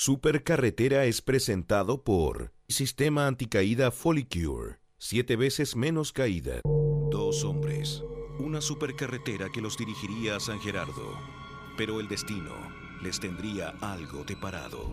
Supercarretera es presentado por Sistema Anticaída Folicure. Siete veces menos caída. Dos hombres. Una supercarretera que los dirigiría a San Gerardo. Pero el destino les tendría algo de parado.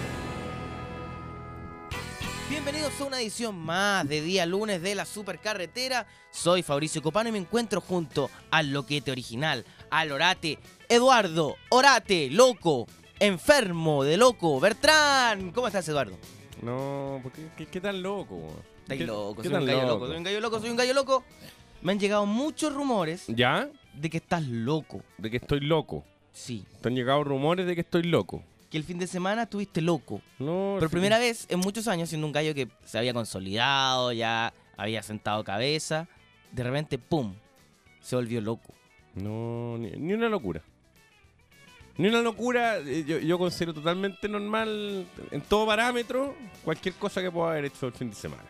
Bienvenidos a una edición más de día lunes de la Supercarretera. Soy Fabricio Copano y me encuentro junto al loquete original, al orate Eduardo, orate, loco, enfermo de loco, Bertrán. ¿Cómo estás, Eduardo? No, ¿por qué, qué, qué tan loco? Estás ¿Qué- loco, soy un gallo loco, loco? soy un gallo loco, soy un gallo loco. Me han llegado muchos rumores ¿Ya? de que estás loco. De que estoy loco. Sí, Te han llegado rumores de que estoy loco. Que el fin de semana estuviste loco. No, Por sí. primera vez en muchos años, siendo un gallo que se había consolidado, ya había sentado cabeza, de repente, ¡pum! Se volvió loco. No, ni, ni una locura. Ni una locura. eh, Yo, yo considero totalmente normal, en todo parámetro, cualquier cosa que pueda haber hecho el fin de semana.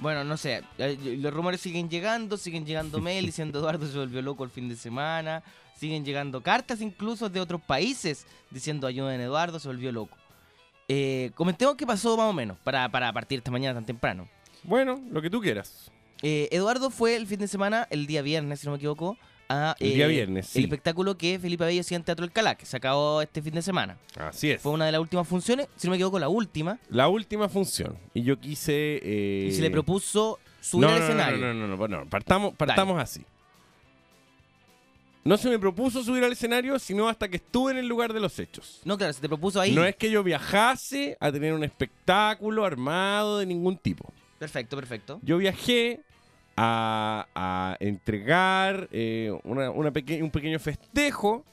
Bueno, no sé, eh, los rumores siguen llegando, siguen llegando mail diciendo Eduardo se volvió loco el fin de semana, siguen llegando cartas incluso de otros países diciendo ayuden Eduardo, se volvió loco. Eh, comentemos qué pasó más o menos para, para partir esta mañana tan temprano. Bueno, lo que tú quieras. Eh, Eduardo fue el fin de semana, el día viernes, si no me equivoco, a El día viernes, sí. el espectáculo que Felipe Abello hacía en Teatro El Calá, que se acabó este fin de semana. Así es. Fue una de las últimas funciones, si no me equivoco, la última, La última función. Y yo quise. eh, y se le propuso subir no, al no, escenario. No, no, no, no, no, Partamos, partamos así. No se me propuso subir al escenario, sino hasta que estuve en el lugar de los hechos. No, claro, se te propuso ahí. No es que yo viajase a tener un espectáculo armado de ningún tipo. Perfecto, perfecto. Yo viajé a, a entregar eh, una- una peque- un pequeño festejo.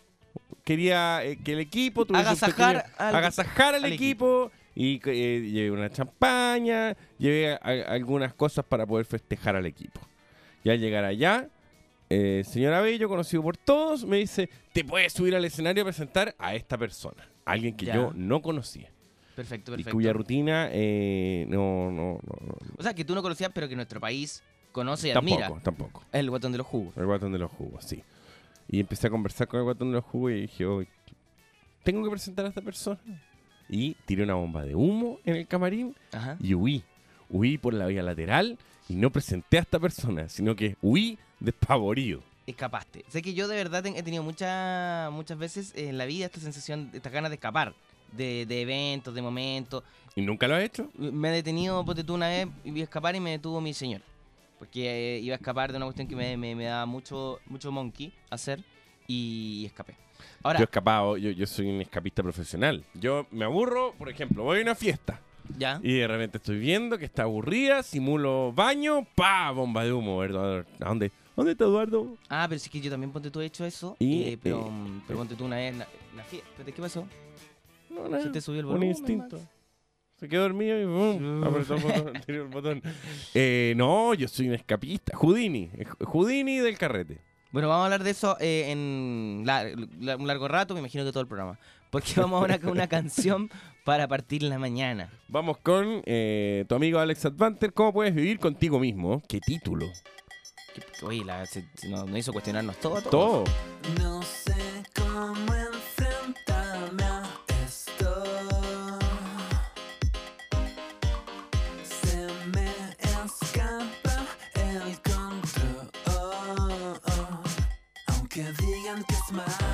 Quería eh, que el equipo tuviese un Agasajar pequeño- al- agasajar al, al equipo. Y eh, llevé una champaña, llevé a- a- algunas cosas para poder festejar al equipo. Y al llegar allá, eh, señor Abello, conocido por todos, me dice, te puedes subir al escenario a presentar a esta persona. Alguien que Ya. yo no conocía. Perfecto, Y perfecto. cuya rutina eh, no, no, no, no, O sea, que tú no conocías, pero que nuestro país conoce y Tampoco, admira. tampoco. El guatón de los jugos. El guatón de los jugos, sí. Y empecé a conversar con el guatón de los jugos y dije, "Oye, tengo que presentar a esta persona. Y tiré una bomba de humo en el camarín Ajá. y huí. Huí por la vía lateral y no presenté a esta persona, sino que huí despavorido. Escapaste. Sé que yo de verdad he tenido muchas muchas veces en la vida esta sensación, estas ganas de escapar. De, de eventos, de momentos. ¿Y nunca lo has hecho? Me he detenido, ponte tú una vez, iba a escapar y me detuvo mi señor. Porque eh, iba a escapar de una cuestión que me, me, me daba mucho, mucho monkey hacer y escapé. Ahora, Yo he escapado, yo, yo soy un escapista profesional. Yo me aburro, por ejemplo, voy a una fiesta ya. y de repente estoy viendo que está aburrida, simulo baño, pa, bomba de humo. ¿verdad? ¿A dónde? ¿Dónde está Eduardo? Ah, pero sí que yo también ponte tú he hecho eso. Y, eh, pero, eh, pero ponte tú una vez la, fiesta. ¿Qué pasó? No, nada. Se te subió el Un volumen. instinto. Max. Se quedó dormido y ¡bum! apretó el botón. el botón. Eh, no, yo soy un escapista. Houdini. eh, Houdini del carrete. Bueno, vamos a hablar de eso eh, en la- la- un largo rato, me imagino que todo el programa. Porque vamos ahora con una canción para partir la mañana. Vamos con eh, tu amigo Alex Advanter. ¿Cómo puedes vivir contigo mismo? ¿Qué título? Que- Oye, la- se- se nos, nos hizo cuestionarnos todo. a todos. Todo. No sé cómo enfrentarme a esto. Se me escapa el control. Aunque digan que es malo.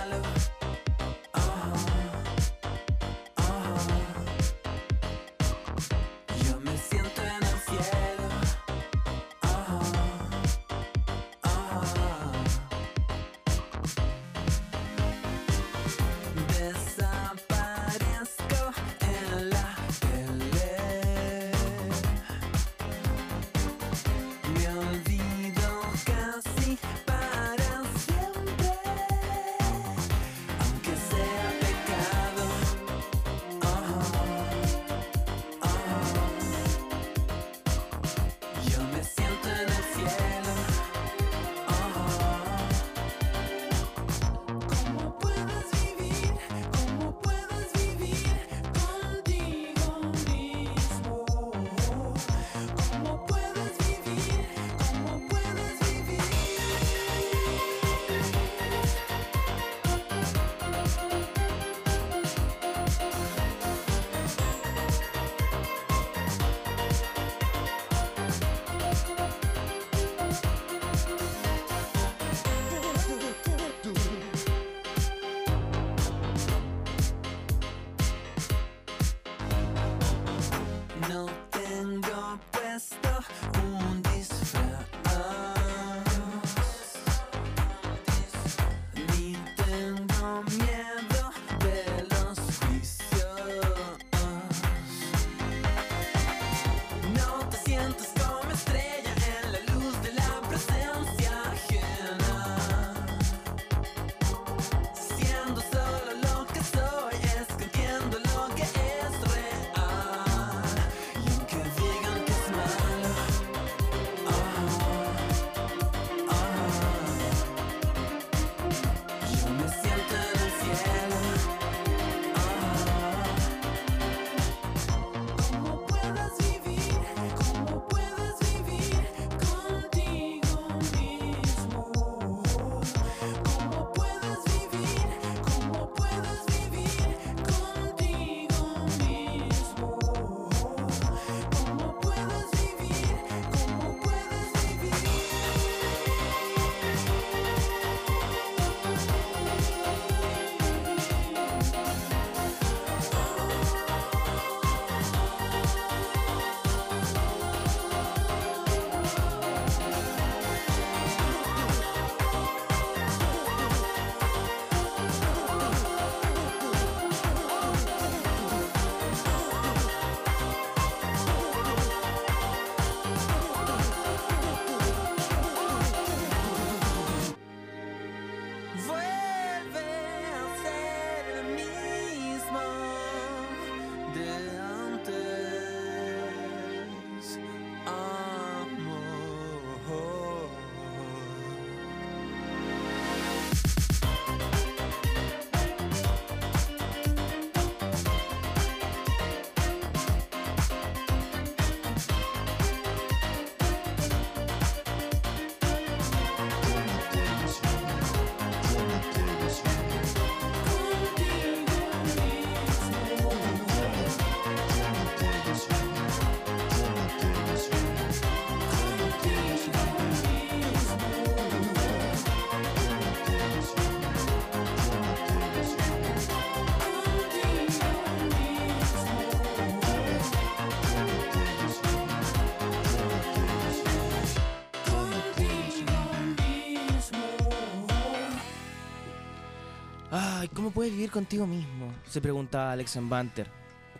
Ay, ¿cómo puedes vivir contigo mismo? Se preguntaba Alex en Banter.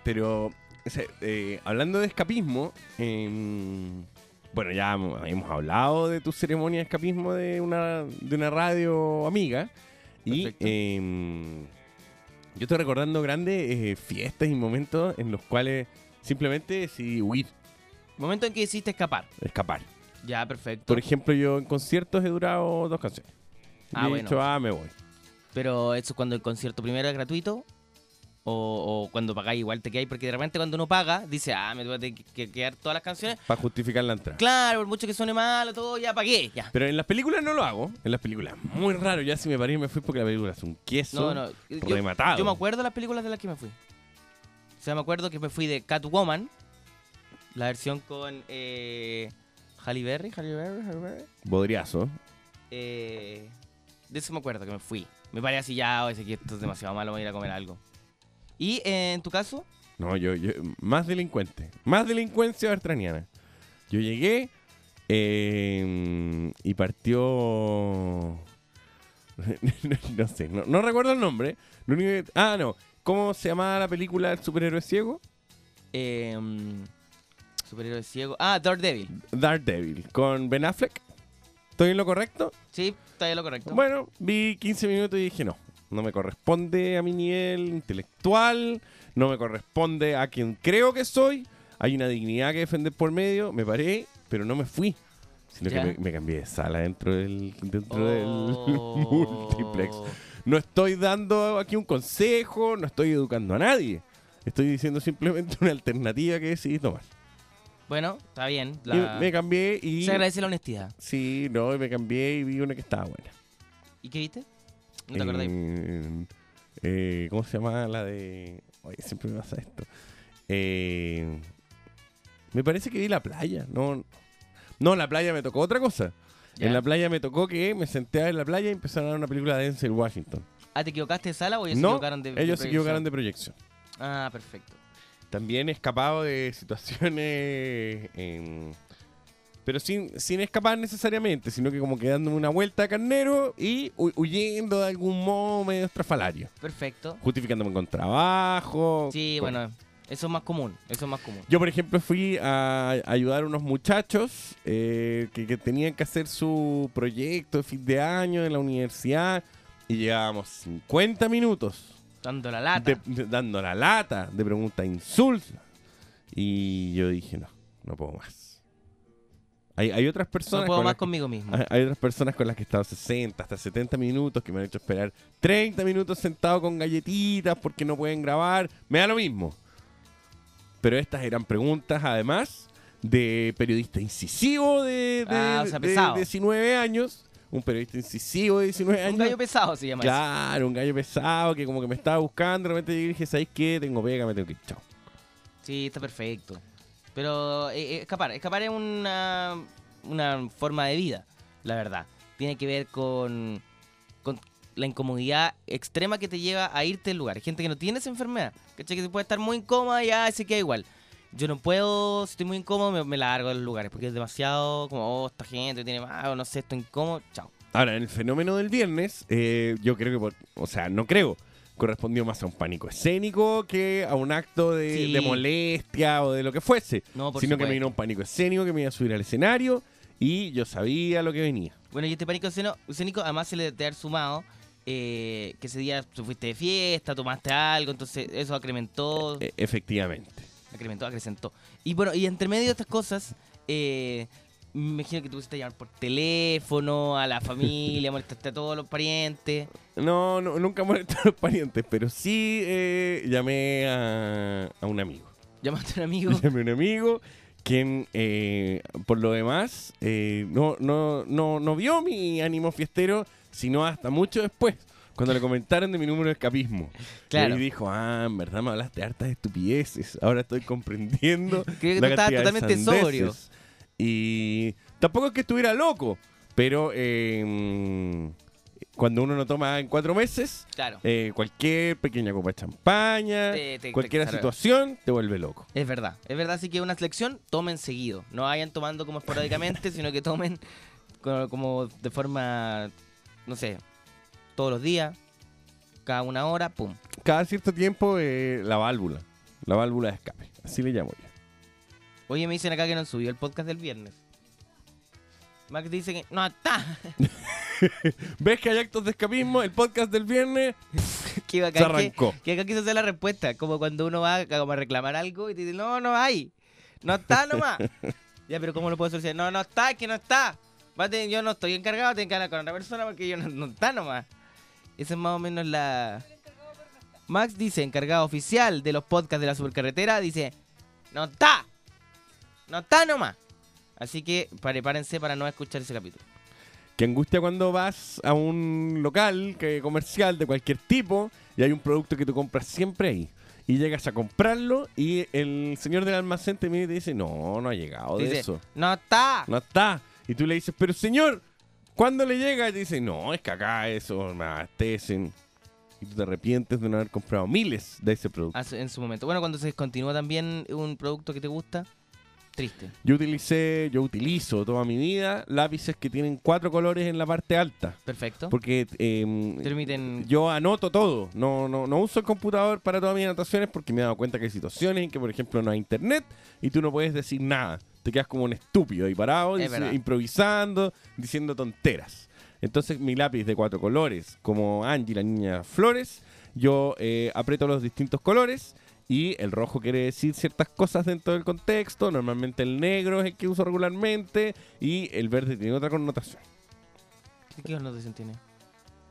Pero, eh, hablando de escapismo, em, bueno, ya hemos hablado de tu ceremonia de escapismo de una, de una radio amiga. Y em, yo estoy recordando grandes eh, fiestas y momentos en los cuales simplemente decidí huir, Momento en que decidiste escapar. escapar. Ya, perfecto. Por ejemplo, yo en conciertos he durado dos canciones. Ah, y he bueno. dicho, ah, me voy. Pero eso cuando el concierto primero es gratuito. O, o cuando pagáis igual te quedáis. Porque de repente cuando uno paga, dice, ah, me tener que- que quedar todas las canciones. Para justificar la entrada. Claro, por mucho que suene malo, todo, ya pagué, ya. Pero en las películas no lo hago. En las películas, muy raro. Ya si me paré y me fui porque la película es un queso. No, no. Yo, rematado. yo me acuerdo de las películas de las que me fui. O sea, me acuerdo que me fui de Catwoman. La versión con eh, Halle Berry, Halle Berry, Halle Berry. Bodriazo. Eh, de eso me acuerdo que me fui. Me paré así ya, oye, que esto es demasiado malo, voy a ir a comer algo. ¿Y eh, en tu caso? No, yo, yo, más delincuente. Más delincuencia bertraniana. Yo llegué eh, y partió. no sé, no, no recuerdo el nombre. Lo único que- ah, no. ¿Cómo se llamaba la película El superhéroe ciego? Eh, superhéroe ciego. Ah, Daredevil. Daredevil. Con Ben Affleck. ¿Estoy en lo correcto? Sí, está ahí lo correcto. Bueno, vi 15 minutos y dije no. No me corresponde a mi nivel intelectual. No me corresponde a quien creo que soy. Hay una dignidad que defender por medio. Me paré, pero no me fui. Sino Ya. que me, me cambié de sala dentro del, dentro del Oh. multiplex. No estoy dando aquí un consejo, no estoy educando a nadie. Estoy diciendo simplemente una alternativa que decidí tomar. Bueno, está bien. La- me cambié y... Se agradece la honestidad. Sí, no, y me cambié y vi una que estaba buena. ¿Y qué viste? ¿No te acordás? Eh, eh, ¿Cómo se llama la de.? Oye, siempre me pasa esto. Eh, me parece que vi la playa. No, no, la playa me tocó otra cosa. En la playa me tocó que me senté en la playa y empezaron a dar una película de Denzel Washington. Ah, ¿te equivocaste de sala o ellos se no, equivocaron de ellos de se equivocaron de proyección. Ah, perfecto. También he escapado de situaciones. em, pero sin, sin escapar necesariamente, sino que como que dándome una vuelta a carnero y hu- huyendo de algún modo medio estrafalario. Perfecto. justificándome con trabajo. Sí, con- bueno, eso es más común. Eso es más común. Yo, por ejemplo, fui a ayudar a unos muchachos eh, que, que tenían que hacer su proyecto de fin de año en la universidad y llevábamos 50 minutos Dando la lata. de- de- dando la lata de preguntas insulsas. Y yo dije, no, no puedo más. Hay, hay otras personas no puedo con más que- conmigo mismo. hay, hay otras personas con las que he estado 60, hasta 70 minutos que me han hecho esperar 30 minutos sentado con galletitas porque no pueden grabar. Me da lo mismo. Pero estas eran preguntas, además, de periodista incisivo de, de- Ah, o sea, de pesado. 19 años. Un periodista incisivo de 19 años. Un gallo pesado se llama eso. Claro, un gallo pesado que como que me estaba buscando. De repente llegué y dije, ¿sabéis qué? Tengo pega, me tengo que ir. Chao. Sí, está perfecto. Pero eh, eh, escapar, escapar es una, una forma de vida, la verdad. Tiene que ver con, con la incomodidad extrema que te lleva a irte del lugar. Hay gente que no tiene esa enfermedad, ¿cachai? Que se puede estar muy incómoda y ya se queda igual. Yo no puedo, si estoy muy incómodo, me, me largo de los lugares, porque es demasiado como, oh, esta gente tiene más, o no sé, estoy incómodo, chao. Ahora, en el fenómeno del viernes, eh, yo creo que, por- o sea, no creo, correspondió más a un pánico escénico que a un acto de, Sí. de molestia o de lo que fuese. No, por sino que me supuesto. vino un pánico escénico que me iba a subir al escenario y yo sabía lo que venía. Bueno, y este pánico escénico, además se le debe haber sumado eh, que ese día tú fuiste de fiesta, tomaste algo, entonces eso acrementó, E- efectivamente. Acrementó, acrecentó. Y bueno, y entre medio de estas cosas, eh, me imagino que tú a llamar por teléfono, a la familia, molestaste a todos los parientes. No, no nunca molesté a los parientes, pero sí eh, llamé a, a un amigo. Llamaste a un amigo. Llamé a un amigo quien, eh, por lo demás, eh, no, no, no, no vio mi ánimo fiestero, sino hasta mucho después, cuando le comentaron de mi número de escapismo. Claro. Y dijo, ah, en verdad me hablaste hartas estupideces, ahora estoy comprendiendo. Creo que tú estabas totalmente sandeces". sobrio. Y tampoco es que estuviera loco, pero eh, cuando uno no toma en cuatro meses, Claro. eh, cualquier pequeña copa de champaña, Te- te- cualquier te- situación te vuelve loco. Es verdad, es verdad, así que una selección, tomen seguido. No vayan tomando como esporádicamente, sino que tomen co- como de forma, no sé, todos los días, cada una hora, pum. Cada cierto tiempo, eh, la válvula. La válvula de escape. Así le llamo yo. Oye, me dicen acá que no subió el podcast del viernes. Max dice que no está. ¿Ves que hay actos de escapismo? El podcast del viernes que se bacán que, arrancó. que acá quiso hacer la respuesta. Como cuando uno va a, como a reclamar algo y te dice, no, no hay. No está nomás. ya, pero ¿cómo lo puedo solucionar? No, no está, es que no está. Yo no estoy encargado, tengo que hablar con otra persona porque yo no, no está nomás. Esa es más o menos la... Max dice, encargado oficial de los podcasts de la supercarretera, dice, no está. No está nomás. Así que prepárense para no escuchar ese capítulo. Que angustia cuando vas a un local que, comercial de cualquier tipo y hay un producto que tú compras siempre ahí. Y llegas a comprarlo y el señor del almacén te mira y te dice, no, no ha llegado de Dice, eso. no está. No está. Y tú le dices, pero señor, ¿cuándo le llega? Y dice, no, es que acá eso me abastecen. Y tú te arrepientes de no haber comprado miles de ese producto. Hace- en su momento. Bueno, cuando se descontinúa también un producto que te gusta, triste. Yo utilicé, yo utilizo toda mi vida lápices que tienen cuatro colores en la parte alta. Perfecto. Porque eh, Permiten. yo anoto todo. No, no, no uso el computador para todas mis anotaciones porque me he dado cuenta que hay situaciones en que, por ejemplo, no hay internet y tú no puedes decir nada. Te quedas como un estúpido ahí parado, Es dice- verdad. improvisando, diciendo tonteras. Entonces, mi lápiz de cuatro colores, como Angie, la niña Flores, yo eh, aprieto los distintos colores y el rojo quiere decir ciertas cosas dentro del contexto. Normalmente el negro es el que uso regularmente y el verde tiene otra connotación. ¿Qué connotación tiene?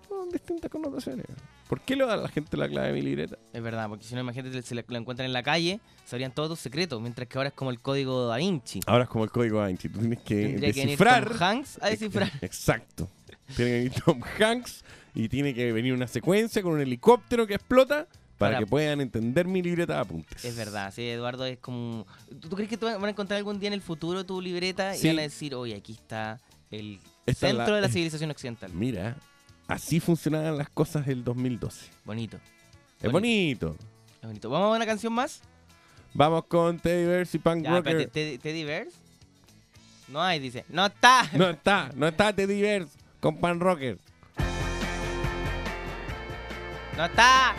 Son distintas connotaciones. ¿Por qué le da a la gente la clave de mi libreta? Es verdad, porque si no, imagínate, si lo encuentran en la calle, sabrían todos tus secretos, mientras que ahora es como el código da Vinci. Ahora es como el código Vinci. Tú tienes que Tendría que venir descifrar. Tom Hanks a descifrar. Exacto. Tiene que venir Tom Hanks y tiene que venir una secuencia con un helicóptero que explota para, Para- que puedan entender mi libreta de apuntes. Es verdad, sí, Eduardo es como... ¿Tú, crees que tú van a encontrar algún día en el futuro tu libreta Sí. y van a decir, oye, aquí está el Esta centro la- de la civilización occidental? Mira, así funcionaban las cosas del 2012. Bonito, Es bonito. es bonito. ¿Vamos a una canción más? Vamos con Teddy Bears y Punk Ya, Rocker. espérate, ¿Teddy-. No hay, dice. ¡No está! No está, no está Teddy Bears con Pan Rocker. ¡No está!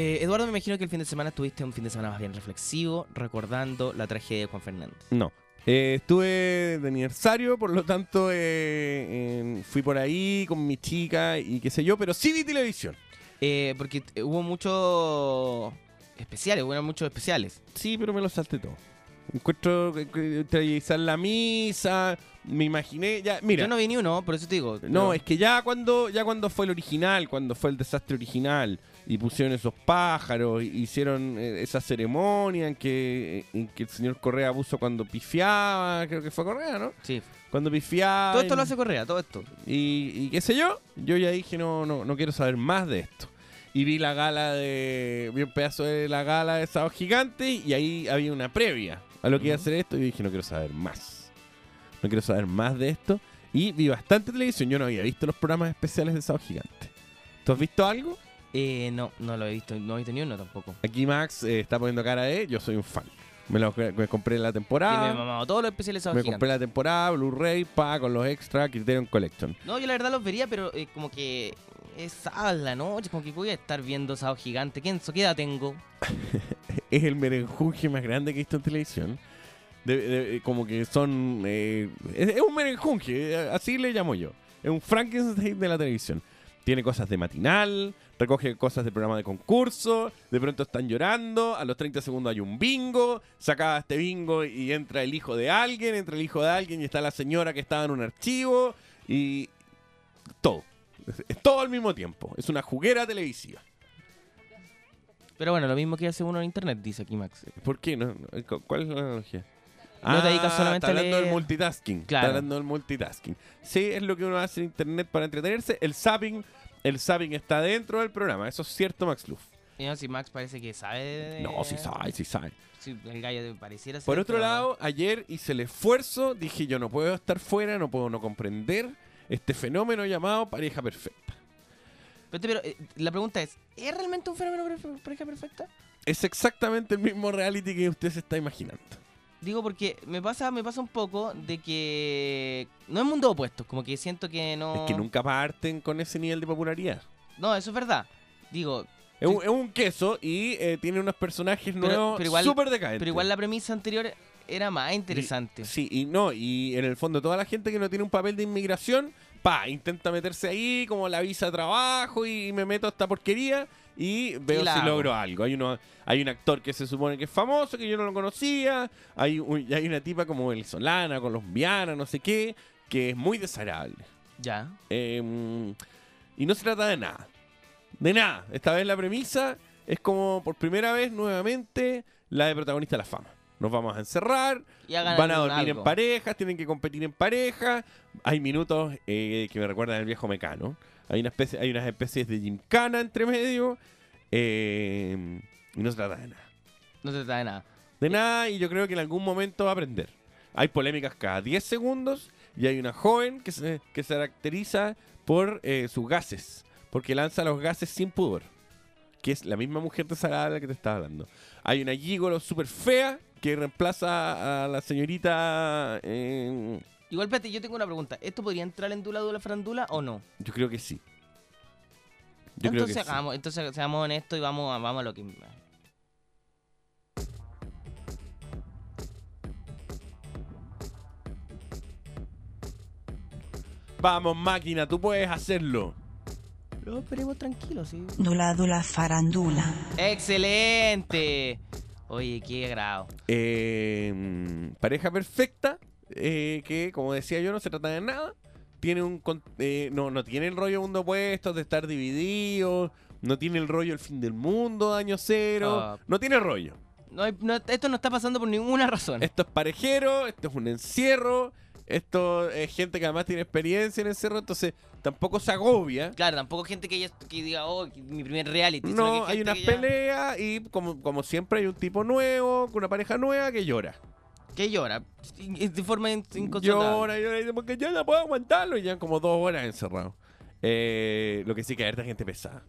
Eh, Eduardo, me imagino que el fin de semana tuviste un fin de semana más bien reflexivo, recordando la tragedia de Juan Fernández. No. Eh, estuve de aniversario, por lo tanto eh, fui por ahí con mi chica y qué sé yo, pero sí vi televisión. Eh, porque hubo muchos especiales, hubo muchos especiales. Sí, pero me lo salté todo. Encuentro televisar la misa, me imaginé, ya, mira. Yo no vi ni uno, por eso te digo. No, es que ya cuando ya cuando fue el original, cuando fue el desastre original y pusieron esos pájaros, hicieron eh, esa ceremonia en que, en que el señor Correa puso cuando pifiaba, creo que fue Correa, ¿no? Sí. Cuando pifiaba. Todo esto y- lo hace Correa, todo esto. y, y qué sé yo, yo ya dije no, no, no quiero saber más de esto. Y vi la gala de. Vi un pedazo de la gala de Sábado Gigante y ahí había una previa a lo que iba a hacer esto. Y dije no quiero saber más. No quiero saber más de esto. Y vi bastante televisión. Yo no había visto los programas especiales de Sábado Gigante. ¿Tú has visto algo? Eh, no, no lo he visto, no he visto ni uno tampoco. Aquí Max eh, está poniendo cara de. Yo soy un fan. Me lo me compré la Y me he temporada. mamado todos los especiales Me Sábado compré Gigante. la temporada, Blu-ray, pa, con los extras, Criterion Collection. No, yo la verdad los vería, pero eh, como que es sábado la noche, como que voy a estar viendo Sábado Gigante. ¿Qué, ¿Qué edad tengo? es el merenjunje más grande que he visto en televisión. De- como que son. eh, es, un merenjunje, eh, así le llamo yo. Es un Frankenstein de la televisión. Tiene cosas de matinal, recoge cosas de programa de concurso, de pronto están llorando, a los 30 segundos hay un bingo, se acaba este bingo y entra el hijo de alguien, entra el hijo de alguien y está la señora que estaba en un archivo y todo. Es, es todo al mismo tiempo. Es una juguera televisiva. Pero bueno, lo mismo que hace uno en internet, dice aquí Max. ¿Por qué? No, no, cu- ¿Cuál es la analogía? No te dedicas solamente está a hablando del leer. multitasking. Claro. Está hablando del multitasking. Sí, es lo que uno hace en internet para entretenerse. El zapping, el zapping está dentro del programa. Eso es cierto, Max Luff. Y no, si Max parece que sabe de... No, sí sabe, sí sabe. Sí, el gallo pareciera ser, Por otro lado, ayer hice el esfuerzo. Dije, yo no puedo estar fuera, no puedo no comprender este fenómeno llamado pareja perfecta. Pero, pero, eh, la pregunta es, ¿es realmente un fenómeno pareja perfecta? Es exactamente el mismo reality que usted se está imaginando. Digo porque me pasa, me pasa un poco de que no es mundo opuesto, como que siento que no. Es que nunca parten con ese nivel de popularidad. No, eso es verdad. Digo, Es un, es un queso y eh, tiene unos personajes nuevos súper decadentes. pero igual la premisa anterior era más interesante. Sí, y no, y en el fondo toda la gente que no tiene un papel de inmigración, pa, intenta meterse ahí como la visa de trabajo y me meto a esta porquería y veo si logro algo. Hay uno, hay un actor que se supone que es famoso, que yo no lo conocía, hay, un- hay una tipa como venezolana, colombiana, no sé qué, que es muy desagradable. Ya. Eh, y no se trata de nada. De nada. Esta vez la premisa es como por primera vez nuevamente la de protagonista de la fama. Nos vamos a encerrar, Y van a dormir algo. en parejas, tienen que competir en pareja. Hay minutos eh, que me recuerdan al viejo mecano. Hay, una especie, hay unas especies de gincana entre medio. eh, y no se trata de nada. No se trata de nada. De nada, y yo creo que en algún momento va a aprender. Hay polémicas cada 10 segundos y hay una joven que se, que se caracteriza por eh, sus gases, porque lanza los gases sin pudor, que es la misma mujer desagradable de la que te estaba hablando. Hay una gigolo súper fea que reemplaza a la señorita... eh, Igual, espérate, yo tengo una pregunta. ¿Esto podría entrar en Dula Dula Farandula o no? yo creo que sí. Yo creo entonces que sí. hagamos, entonces seamos honestos y vamos a, vamos a lo que. Vamos, máquina, tú puedes hacerlo. Pero esperemos tranquilos, sí. Dula Dula Farandula. ¡Excelente! Oye, qué agrado. Eh, pareja perfecta, eh, que como decía yo, no se trata de nada. Tiene un eh, no, no tiene el rollo mundo opuesto de estar dividido. No tiene el rollo el fin del mundo, año cero. Ah. No tiene rollo. No hay- no- esto no está pasando por ninguna razón. Esto es parejero, esto es un encierro. Esto es gente que además tiene experiencia en encierro, entonces tampoco se agobia. Claro, tampoco gente que, ya, que diga, oh, mi primer reality. No, hay gente una que ya- pelea y como, como siempre hay un tipo nuevo, con una pareja nueva que llora. Que llora. De forma in- incontrolable. Llora, llora, y dice, porque yo no puedo aguantarlo. Y ya como dos horas encerrado. Eh, lo que sí que hay harta gente pesada.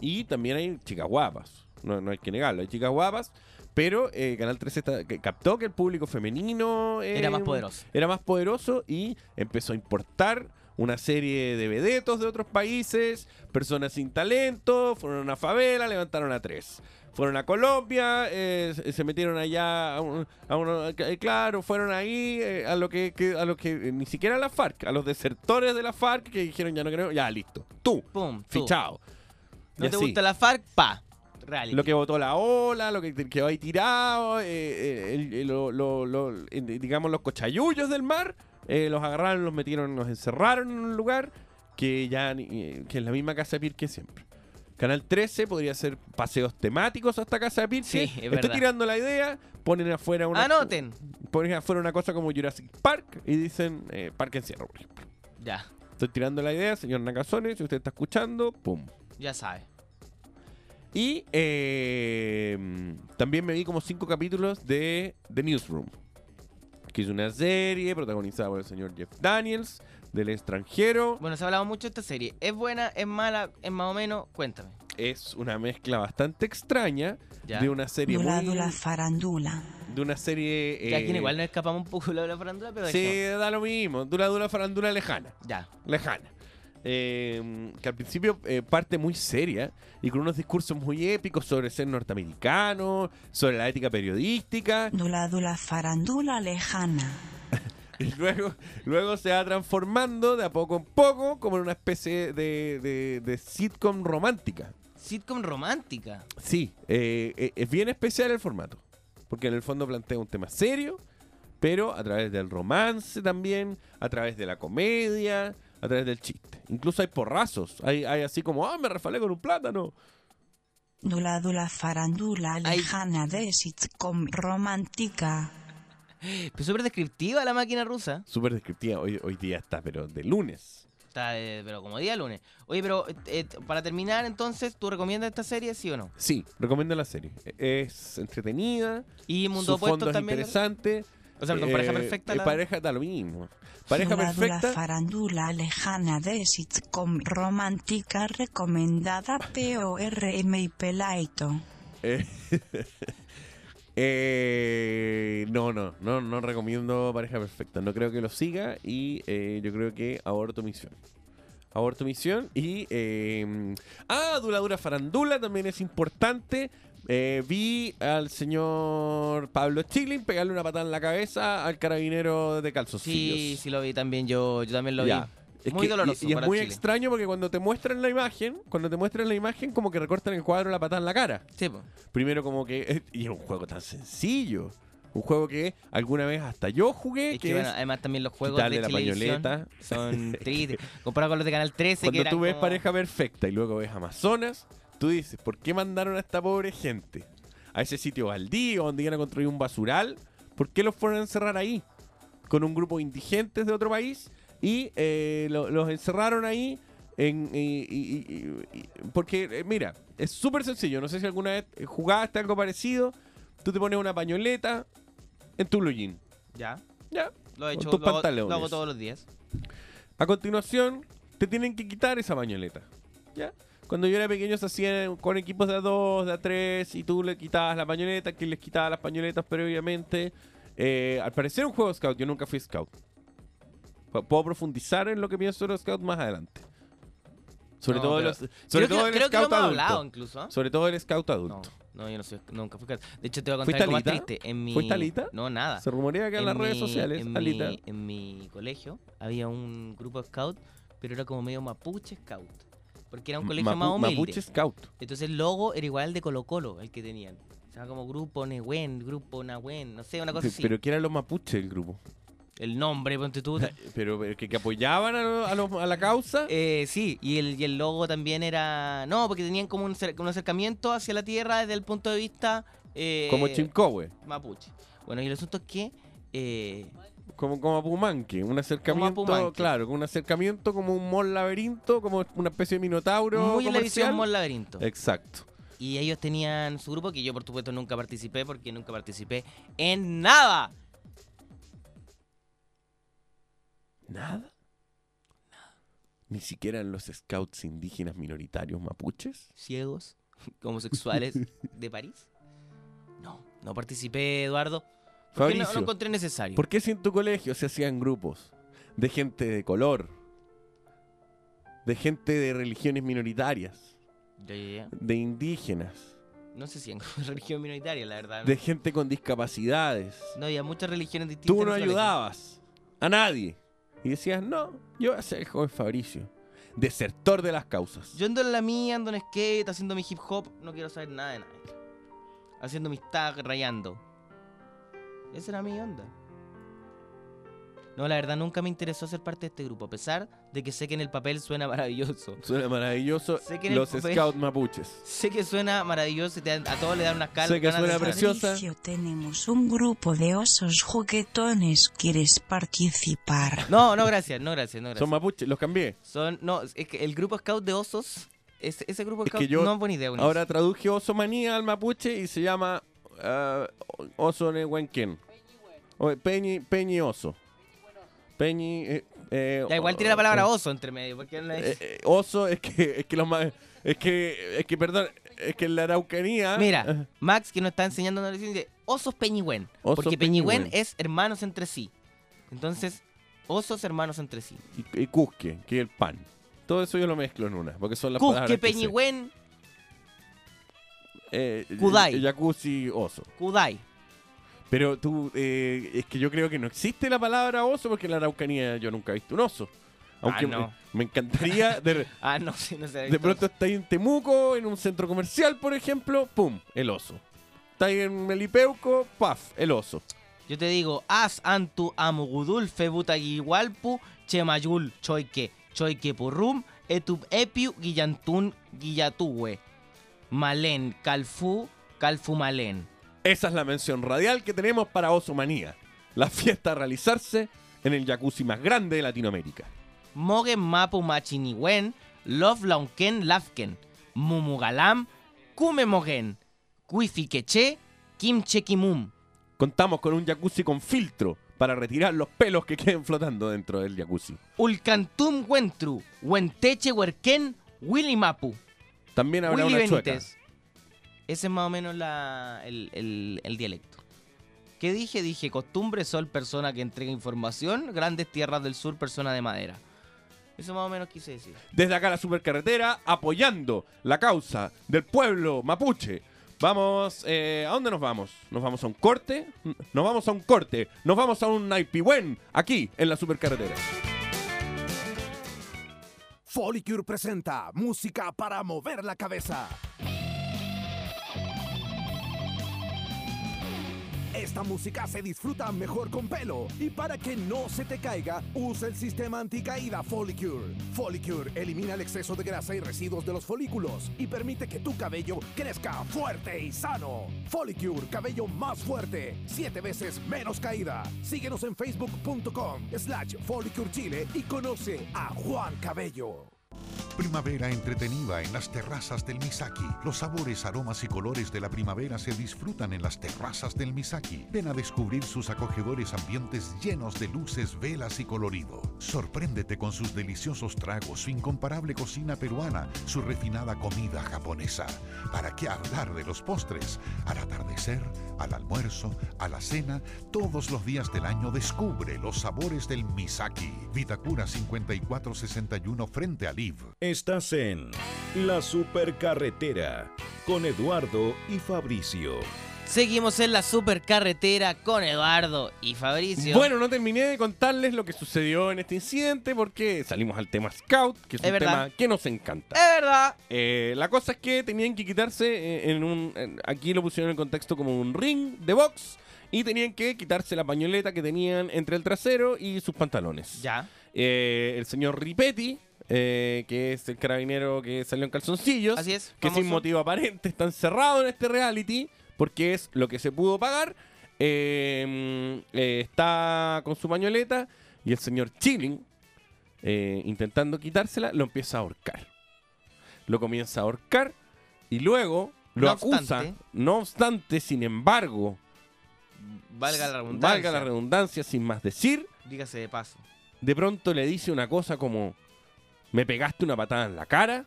Y también hay chicas guapas. No, no hay que negarlo. Hay chicas guapas, Pero eh, Canal 13 está- que captó que el público femenino eh, Era más poderoso. era más poderoso y empezó a importar una serie de vedetos de otros países, personas sin talento, fueron a una favela, levantaron a tres. Fueron a Colombia, eh, se- metieron allá a, un- a eh, claro, fueron ahí eh, a lo que, que- a lo que eh, ni siquiera a la FARC, a los desertores de la FARC que dijeron ya no queremos, ya listo, tú, Pum, fichado. ¿No Y te así. gusta la FARC? Pa. Reality. Lo que votó la ola, lo que quedó ahí tirado, el- el- lo- lo- lo- digamos los cochayullos del mar, eh, los agarraron, los metieron, los encerraron en un lugar que ya eh, que es la misma casa de Pirque siempre. Canal 13 podría ser paseos temáticos hasta casa de Pirque. Sí, es Estoy verdad. tirando la idea, ponen afuera una Anoten. ponen afuera una cosa como Jurassic Park y dicen eh, Parque Encierro, por ejemplo. Ya, Estoy tirando la idea, señor Nakazone, si usted está escuchando, pum. ya sabe. Y eh, también me vi como cinco capítulos de The Newsroom, que es una serie protagonizada por el señor Jeff Daniels, del extranjero. Bueno, se ha hablado mucho de esta serie. ¿Es buena? ¿Es mala? ¿Es más o menos? Cuéntame. Es una mezcla bastante extraña Ya. de una serie Dula muy, dula farándula. de una serie Que aquí eh, igual nos escapamos un poco de la farándula, pero sí da lo mismo, dura dura farandula lejana. Ya. lejana. Eh, que al principio eh, parte muy seria y con unos discursos muy épicos sobre ser norteamericano, sobre la ética periodística, Dula dula farándula lejana. y luego, luego se va transformando de a poco en poco como en una especie de, de- de sitcom romántica. Sitcom romántica. Sí, eh, eh, es bien especial el formato, porque en el fondo plantea un tema serio, pero a través del romance también, a través de la comedia, a través del chiste. Incluso hay porrazos, hay, hay así como, ah, me refalé con un plátano. Dula dula farándula Ay. lejana de sitcom romántica. Pero súper descriptiva la máquina rusa. Súper descriptiva, hoy, hoy día está, pero de lunes. Está, eh, pero como día lunes. Oye, pero eh, eh, para terminar, entonces, ¿tú recomiendas esta serie, sí o no? Sí, recomiendo la serie. Es entretenida, Y Mundo su fondo Opuesto es también. interesante. O sea, perdón, pareja perfecta. eh, la- Pareja da lo mismo. Pareja dula perfecta. farándula lejana de sitcom romántica recomendada PORM y Pelaito. Eh, eh, no, no, no, no recomiendo pareja perfecta. No creo que lo siga y eh, yo creo que aborto misión. Aborto misión y... eh, ah, Dula Dura Farandula también es importante. Eh, vi al señor Pablo Chiglin pegarle una patada en la cabeza al carabinero de calzoncillos. Sí, sí lo vi también, yo, yo también lo Ya. vi. Es Muy que- doloroso Y, y es muy Chile. extraño porque cuando te muestran la imagen, cuando te muestran la imagen, como que recortan el cuadro la patada en la cara. Sí, po. Primero como que... eh, Y es un juego tan sencillo. Un juego que alguna vez hasta yo jugué, Es que que, es... además también los juegos de la pañoleta. son tristes. Comparado con los de Canal 13, que Cuando eran tú ves como- pareja perfecta y luego ves Amazonas, tú dices, ¿por qué mandaron a esta pobre gente a ese sitio baldío donde iban a construir un basural? ¿Por qué los fueron a encerrar ahí? Con un grupo de indigentes de otro país y eh, lo- los encerraron ahí en, y- y- y- y- porque, eh, mira, es súper sencillo. No sé si alguna vez jugaste algo parecido. Tú te pones una pañoleta en tu blue jean. Ya, Ya, lo he hecho, tus lo hago, pantalones. lo hago todos los días. A continuación, te tienen que quitar esa pañoleta. ¿Ya? Cuando yo era pequeño se hacían con equipos de a dos, de a tres, y tú le quitabas la pañoleta, que les quitaba las pañoletas previamente. Eh, al parecer un juego scout, yo nunca fui scout. Pu- Puedo profundizar en lo que pienso de los scouts más adelante. Sobre No, todo, pero- los, sobre creo todo que, el creo que lo scout hemos adulto. hablado incluso. ¿ah? Sobre todo el scout adulto. no, yo no soy, nunca fui scout. De hecho, te voy a ¿Fuiste contar algo más triste. En mi, ¿Fuiste Alita? No, nada. Se rumorea que en, las redes sociales, en Alita. Mi, en mi colegio había un grupo de scout, pero era como medio mapuche scout. Porque era un colegio Mapu- más humilde. Mapuche Scout. Entonces el logo era igual al de Colo Colo, el que tenían. O sea, como grupo Nehuen, grupo Nahuen, no sé, una cosa así. Pero que eran los mapuches el grupo. El nombre, ponte tú. Pero, pero que, que apoyaban a, lo- a la causa. Eh, sí, y el, y el logo también era... No, porque tenían como un, un acercamiento hacia la tierra desde el punto de vista... eh, como Chimcowe. Mapuche. Bueno, y el asunto es que... eh, Como, como Apumanque, un acercamiento, Apumanque. claro, un acercamiento como un mall laberinto, como una especie de minotauro muy la visión. Mall Laberinto. Exacto. Y ellos tenían su grupo, que yo por supuesto nunca participé, porque nunca participé en nada. ¿Nada? Ni siquiera en los scouts indígenas minoritarios mapuches. Ciegos, homosexuales de París. No, No participé, Eduardo. Porque no, Fabricio, lo encontré necesario. ¿por qué si en tu colegio se hacían grupos de gente de color, de gente de religiones minoritarias, Ya, ya, ya. de indígenas, No sé si en religión minoritaria, la verdad. ¿no? de gente con discapacidades? No, había muchas religiones distintas. Tú en no colegio. ayudabas a nadie. Y decías, no, yo voy a ser el joven Fabricio, desertor de las causas. Yo ando en la mía, ando en skate, haciendo mi hip hop, no quiero saber nada de nadie. Haciendo mis tags, rayando. Esa era mi onda. No, la verdad nunca me interesó ser parte de este grupo, a pesar de que sé que en el papel suena maravilloso. Suena maravilloso Sé que en el los papel- Scout Mapuches. Sé que suena maravilloso y te a todos le dan unas cal- Sé que suena. Fabricio, tenemos un grupo de osos juguetones. ¿Quieres participar? No, no, gracias, no, gracias, no, gracias. Son mapuches, los cambié. Son, no, es que el grupo scout de osos, ese, ese grupo Es scout que yo no es buena idea. Ahora traduje oso manía al mapuche y se llama ah, oso nehuenquén. Peñi, peñi oso. Peñi. eh, eh, Ya, igual tiene la palabra oso entre medio, porque no es- Eh, eh, oso es que es que los ma- es que es que perdón es que en la Araucanía Mira, Max que nos está enseñando una lección dice osos Peñigüen. Osos porque Peñigüen Peñigüen. es hermanos entre sí. Entonces, osos hermanos entre sí. y, y cusque que es el pan todo eso yo lo mezclo en una porque son las palabras Cusque que sé. Peñigüen, Eh, Kudai. Jacuzzi oso Kudai. Pero tú eh, es que yo creo que no existe la palabra oso porque en la Araucanía yo nunca he visto un oso aunque Ah, no. me, me encantaría de, Ah, no, sí, no sé. de pronto está ahí en Temuco en un centro comercial por ejemplo pum el oso está ahí en Melipeuco paf el oso Yo te digo, as antu amugudul febutaguigualpu chemayul choike choike purrum etup epiu guillantun guillatue. Malen calfu calfu malen. Esa es la mención radial que tenemos para Oso Manía. La fiesta a realizarse en el jacuzzi más grande de Latinoamérica. Mogen mapu machiniwen, love launken lafken, mumugalam, kume mogen, kuifiqueche, kimche kimum. Contamos con un jacuzzi con filtro para retirar los pelos que queden flotando dentro del jacuzzi. Ulcantum wentru, wenteche huerken, willy mapu. También habrá Willy una chueca. Ese es más o menos la- el, el- el dialecto. ¿Qué dije? Dije costumbre, sol, persona que entrega información, grandes tierras del sur, persona de madera. Eso más o menos quise decir. Desde acá la supercarretera, apoyando la causa del pueblo mapuche. Vamos, eh, ¿a dónde nos vamos? ¿Nos vamos a un corte? Nos vamos a un corte. Nos vamos a un naipihuen aquí en la supercarretera. Folicure presenta música para mover la cabeza. Esta música se disfruta mejor con pelo y para que no se te caiga, usa el sistema anticaída Folicure. Folicure elimina el exceso de grasa y residuos de los folículos y permite que tu cabello crezca fuerte y sano. Folicure, cabello más fuerte, siete veces menos caída. Síguenos en facebook.com slash Folicure Chile y conoce a Juan Cabello. Primavera entretenida en las terrazas del Misaki. Los sabores, aromas y colores de la primavera se disfrutan en las terrazas del Misaki. Ven a descubrir sus acogedores ambientes llenos de luces, velas y colorido. Sorpréndete con sus deliciosos tragos, su incomparable cocina peruana, su refinada comida japonesa. ¿Para qué hablar de los postres? Al atardecer, al almuerzo, a la cena, todos los días del año descubre los sabores del Misaki. Vitacura 5461 frente a Estás en La Supercarretera con Eduardo y Fabricio. Seguimos en la supercarretera con Eduardo y Fabricio. Bueno, no terminé de contarles lo que sucedió en este incidente porque salimos al tema Scout, que es, Es un verdad. tema que nos encanta. es verdad. Eh, la cosa es que tenían que quitarse eh, en un. en- aquí lo pusieron en contexto como un ring de box. Y tenían que quitarse la pañoleta que tenían entre el trasero y sus pantalones. Ya. Eh, el señor Ripetti, eh, que es el carabinero que salió en calzoncillos, Así es. que sin motivo aparente está encerrado en este reality, porque es lo que se pudo pagar. eh, eh, está con su pañoleta y el señor Chilling, eh, intentando quitársela, lo empieza a ahorcar. Lo comienza a ahorcar y luego lo No acusa. obstante. no obstante, sin embargo, Valga la redundancia. valga la redundancia, sin más decir, Dígase de paso. de pronto le dice una cosa como, me pegaste una patada en la cara,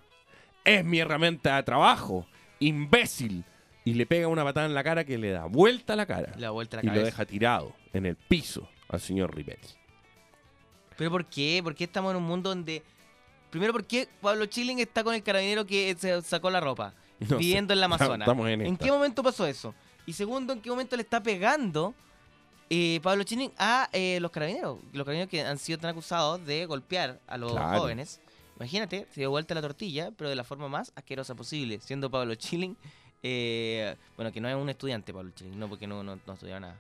es mi herramienta de trabajo, imbécil. y le pega una patada en la cara que le da vuelta a la cara La vuelta a la y lo deja tirado en el piso al señor Ripetti. ¿Pero por qué? ¿Por qué estamos en un mundo donde... Primero, ¿por qué Pablo Chilling está con el carabinero que se sacó la ropa? No viviendo sé. en la Amazonas. Estamos en ¿En qué momento pasó eso? Y segundo, ¿en qué momento le está pegando eh, Pablo Chilling a eh, los carabineros? Los carabineros que han sido tan acusados de golpear a los Claro. jóvenes. Imagínate, se dio vuelta la tortilla, pero de la forma más asquerosa posible, siendo Pablo Chilling, eh, bueno, que no es un estudiante Pablo Chilling, no, porque no, no, no estudiaba nada.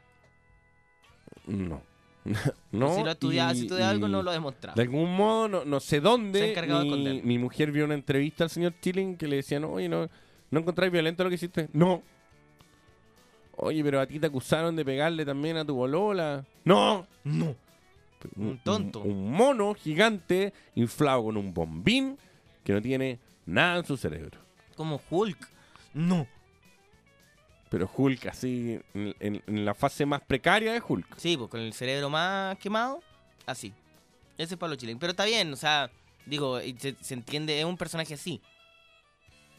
No. no. si lo estudiaba, si estudiaba algo, no lo ha demostrado. De algún modo, no, no sé dónde, Se ha encargado de mi, esconder. mi mujer vio una entrevista al señor Chilling que le decían, oye, ¿no, ¿no encontráis violento lo que hiciste? No. Oye, pero a ti te acusaron de pegarle también a tu bolola. No. No. Un tonto. Un, un mono gigante inflado con un bombín que no tiene nada en su cerebro. Como Hulk. No. Pero Hulk así, en, en- en la fase más precaria de Hulk. Sí, pues con el cerebro más quemado, así. Ese es Pablo Chilling. Pero está bien, o sea, digo, se, se entiende, es un personaje así.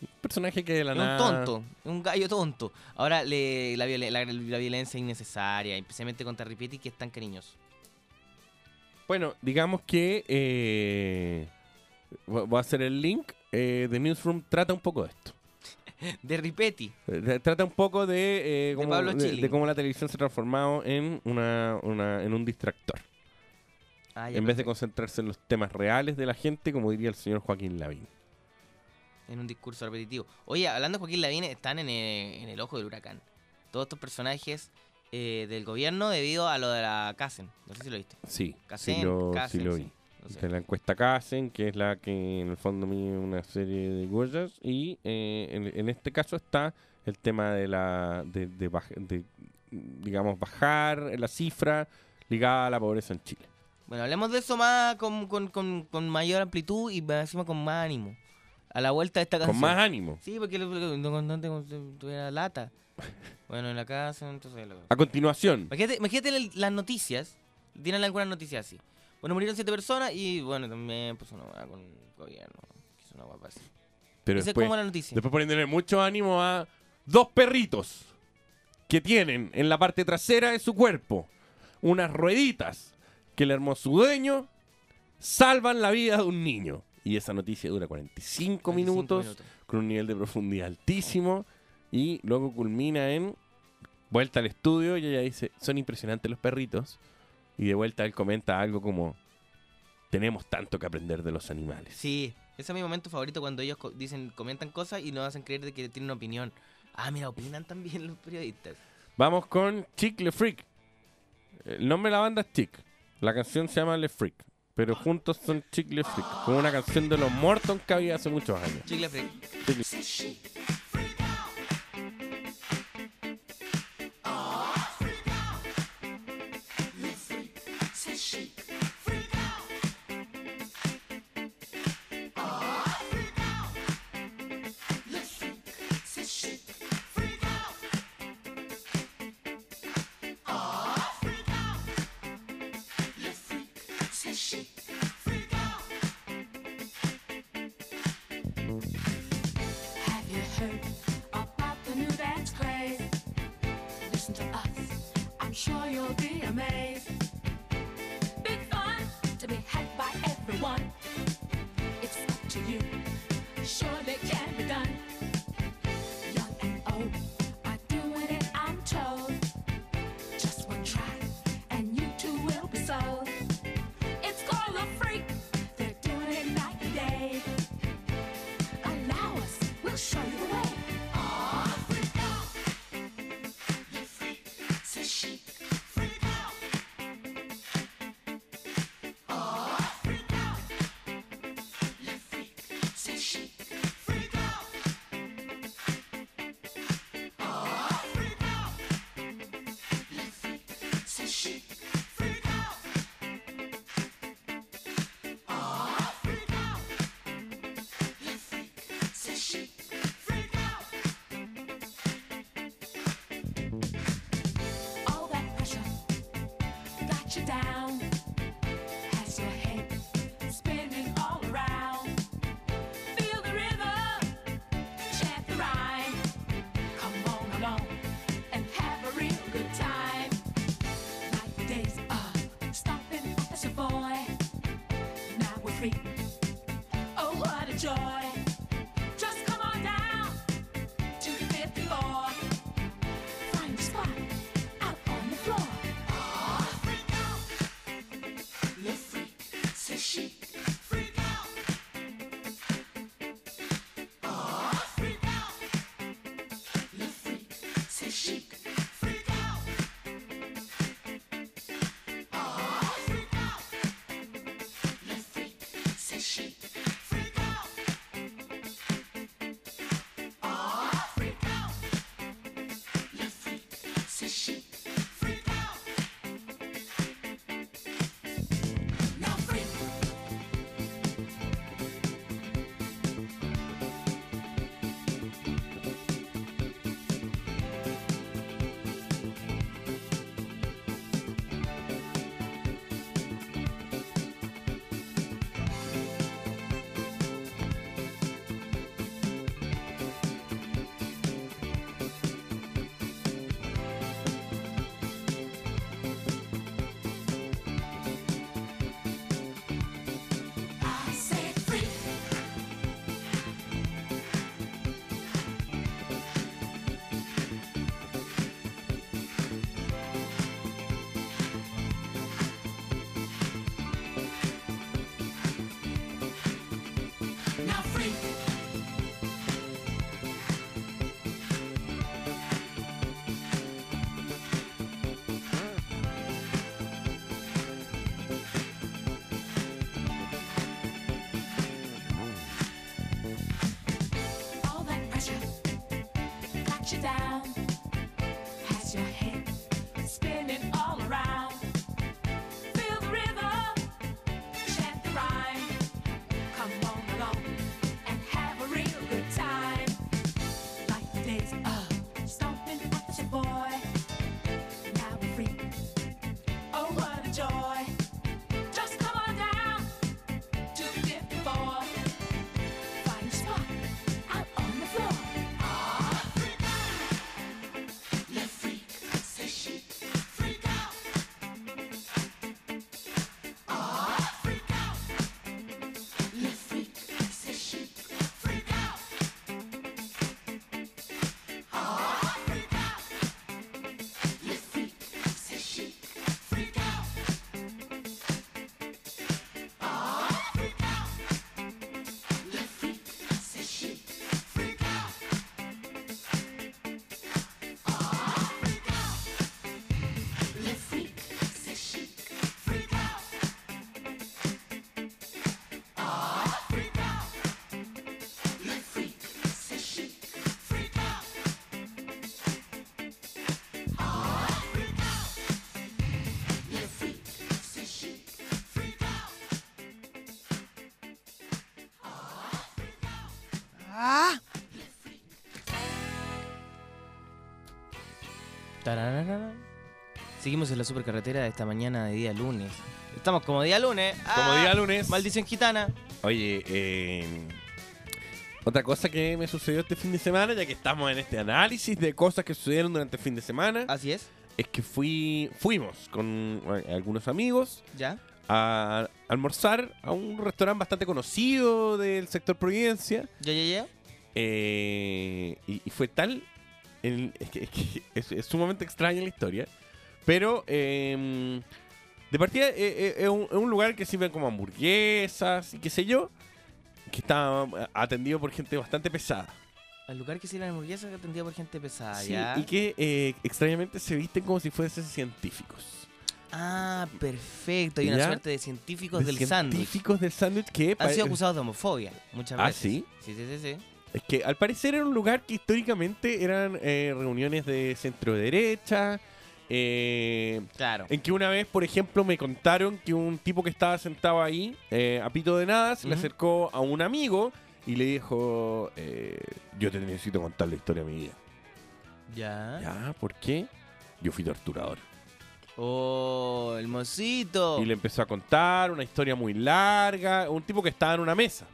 Un personaje que de la Es nada... un tonto, un gallo tonto. Ahora, le, la, violen- la- la violencia innecesaria, especialmente contra Ripetti, que es tan cariñoso. Bueno, digamos que eh, vo- voy a hacer el link. eh, The Newsroom trata un poco de esto. De Ripetti. Eh, Trata un poco de, eh, cómo, Pablo de, Chilling. de cómo la televisión se ha transformado en, una, una- en un distractor. Ah, en vez de concentrarse en los temas reales de la gente, como diría el señor Joaquín Lavín. En un discurso repetitivo. Oye, hablando de Joaquín Lavín, están en el, en el ojo del huracán. Todos estos personajes eh, del gobierno debido a lo de la CASEN. No sé si lo viste. Sí, Casen, sí lo, Casen, sí lo sí. vi. No sé. De la encuesta Casen, que es la que en el fondo mide una serie de huellas. Y eh, en, en este caso está el tema de la de, de baj- de, digamos, bajar la cifra ligada a la pobreza en Chile. Bueno, hablemos de eso más con, con- con- con mayor amplitud y encima con más ánimo. A la vuelta de esta canción. Con más ánimo. Sí, porque no, no tuviera lata. Bueno, en la casa, entonces... lo- A continuación, Imagínate, imagínate el- las noticias. Tienen algunas noticias así. Bueno, murieron siete personas y bueno, también pues una hueá con el gobierno. que Es una guapa así. pero Esa es después, como la noticia. después poniéndole mucho ánimo a dos perritos que tienen en la parte trasera de su cuerpo unas rueditas que le armó su dueño, salvan la vida de un niño. Y esa noticia dura 45, 45 minutos, con un nivel de profundidad altísimo y luego culmina en vuelta al estudio y ella dice, son impresionantes los perritos. Y de vuelta él comenta algo como, tenemos tanto que aprender de los animales. Sí, ese es mi momento favorito cuando ellos co- dicen, comentan cosas y nos hacen creer de que tienen una opinión. Ah, mira, opinan también los periodistas. Vamos con Chick Le Freak. El nombre de la banda es Chick. La canción se llama Le Freak. Pero juntos son Chick Le Freak. Como una canción de los Morton que había hace muchos años. Chicle Freak. Have you down. Tararara. Seguimos en la supercarretera de esta mañana de día lunes. Estamos como día lunes. Como ¡Ah! día lunes. Maldición gitana. Oye, eh, otra cosa que me sucedió este fin de semana, ya que estamos en este análisis de cosas que sucedieron durante el fin de semana, Así es. es que fui, fuimos con eh, algunos amigos ¿Ya? a almorzar a un restaurante bastante conocido del sector Providencia. ¿Ya, ya, ya? eh, y, y fue tal. El- es, que, es que es- es sumamente extraña la historia. Pero eh, de partida eh, eh, es un, es un lugar que sirven como hamburguesas y qué sé yo. Que está eh, atendido por gente bastante pesada. El lugar que sirve la hamburguesa que atendía por gente pesada, Sí, ¿ya? y que eh, extrañamente se visten como si fuesen científicos. Ah, perfecto. Hay una ¿Ya? suerte de científicos De del sándwich. científicos del sándwich que... Han sido acusados de homofobia muchas ¿Ah, veces. sí? Sí, sí, sí, sí. Es que al parecer era un lugar que históricamente eran eh, reuniones de centro derecha. eh, Claro. en que una vez, por ejemplo, me contaron que un tipo que estaba sentado ahí, eh, a pito de nada, se le acercó a un amigo y le dijo: eh, Yo te necesito contar la historia de mi vida. ¿Ya? ¿Ya? ¿Por qué? Yo fui torturador. Oh, el mocito. Y le empezó a contar una historia muy larga, un tipo que estaba en una mesa.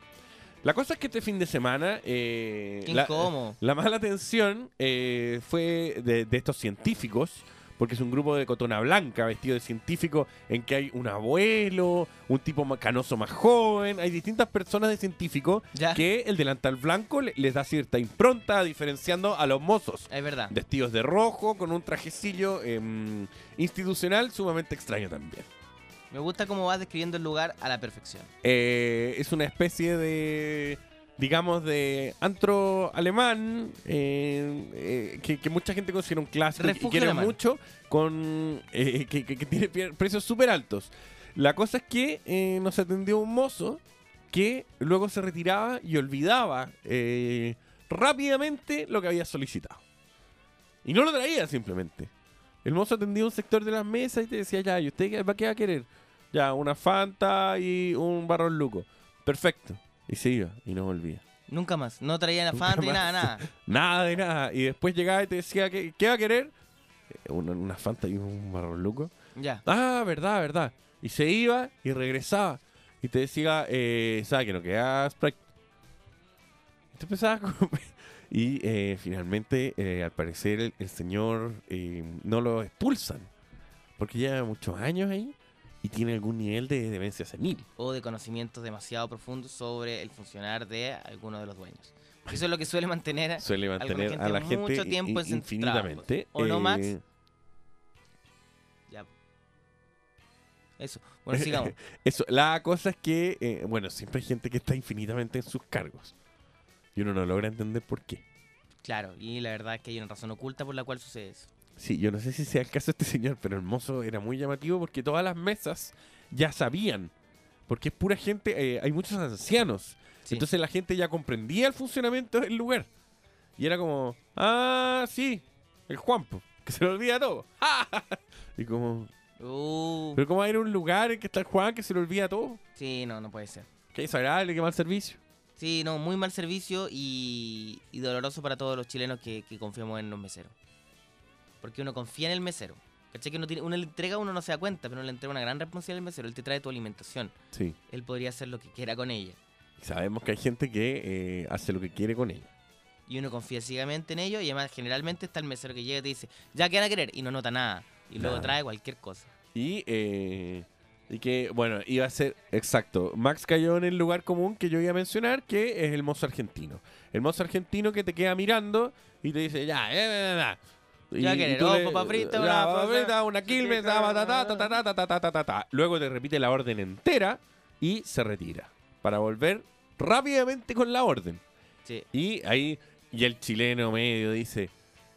La cosa es que este fin de semana... eh, Qué la, incómodo. la mala atención eh, fue de, de estos científicos, porque es un grupo de cotona blanca vestido de científico en que hay un abuelo, un tipo canoso más joven, hay distintas personas de científico Ya. que el delantal blanco le- les da cierta impronta diferenciando a los mozos. Es verdad. Vestidos de rojo, con un trajecillo em, institucional sumamente extraño también. Me gusta cómo vas describiendo el lugar a la perfección. Eh, es una especie de, digamos, de antro alemán eh, eh, que, que mucha gente considera un clásico y- y Refugio quiere alemán. mucho, con que, que- que tiene precios súper altos. La cosa es que nos atendió un mozo que luego se retiraba y olvidaba rápidamente lo que había solicitado. Y no lo traía simplemente. El mozo atendía un sector de las mesas y te decía, ya, ¿y usted qué va a querer? Ya, una Fanta y un barrón luco. Perfecto. Y se iba y no volvía. Nunca más. No traían Nunca afán ni más. nada, nada. Nada de nada. Y después llegaba y te decía, ¿qué, qué va a querer? Eh, Una, una Fanta y un barrón luco. Ya. Ah, verdad, verdad. Y se iba y regresaba. Y te decía, eh, ¿sabes que no queda Sprite? Y te empezaba a comer. Y eh, finalmente, eh, al parecer, el, el señor eh, no lo expulsan. Porque lleva muchos años ahí y tiene algún nivel de demencia senil. O de conocimientos demasiado profundos sobre el funcionar de alguno de los dueños. Eso es lo que suele mantener Suele mantener gente a la gente mucho tiempo infinitamente. ¿O no, Max? Eh, Ya. Eso. Bueno, sigamos. Eso, la cosa es que, eh, bueno, siempre hay gente que está infinitamente en sus cargos. Y uno no logra entender por qué. Claro, y la verdad es que hay una razón oculta por la cual sucede eso. Sí, yo no sé si sea el caso de este señor, pero el mozo era muy llamativo porque todas las mesas ya sabían. Porque es pura gente, eh, hay muchos ancianos. Sí. Entonces la gente ya comprendía el funcionamiento del lugar. Y era como, ah, sí, el Juanpo, que se le olvida todo. y como, Uh, pero ¿cómo va a ir a un lugar en que está el Juan que se le olvida todo? sí, no, no puede ser. Qué desagradable, qué mal servicio. Sí, no, muy mal servicio y, y doloroso para todos los chilenos que, que confiamos en los meseros. Porque uno confía en el mesero. ¿Cachai? Que uno, tiene, uno le entrega, uno no se da cuenta, pero uno le entrega una gran responsabilidad al mesero. Él te trae tu alimentación. Sí. Él podría hacer lo que quiera con ella. Sabemos que hay gente que eh, hace lo que quiere con ella. Y uno confía ciegamente en ello y además generalmente está el mesero que llega y te dice, ya que van a querer y no nota nada. Y luego trae cualquier cosa. Y, eh, y que, bueno, iba a ser, exacto, Max cayó en el lugar común que yo iba a mencionar, que es el mozo argentino. El mozo argentino que te queda mirando y te dice, ya, eh, eh, eh, eh". Ya que le, papa frita, una, papa frita, una quilme, Luego te repite la orden entera y se retira para volver rápidamente con la orden. Y ahí y el chileno medio dice,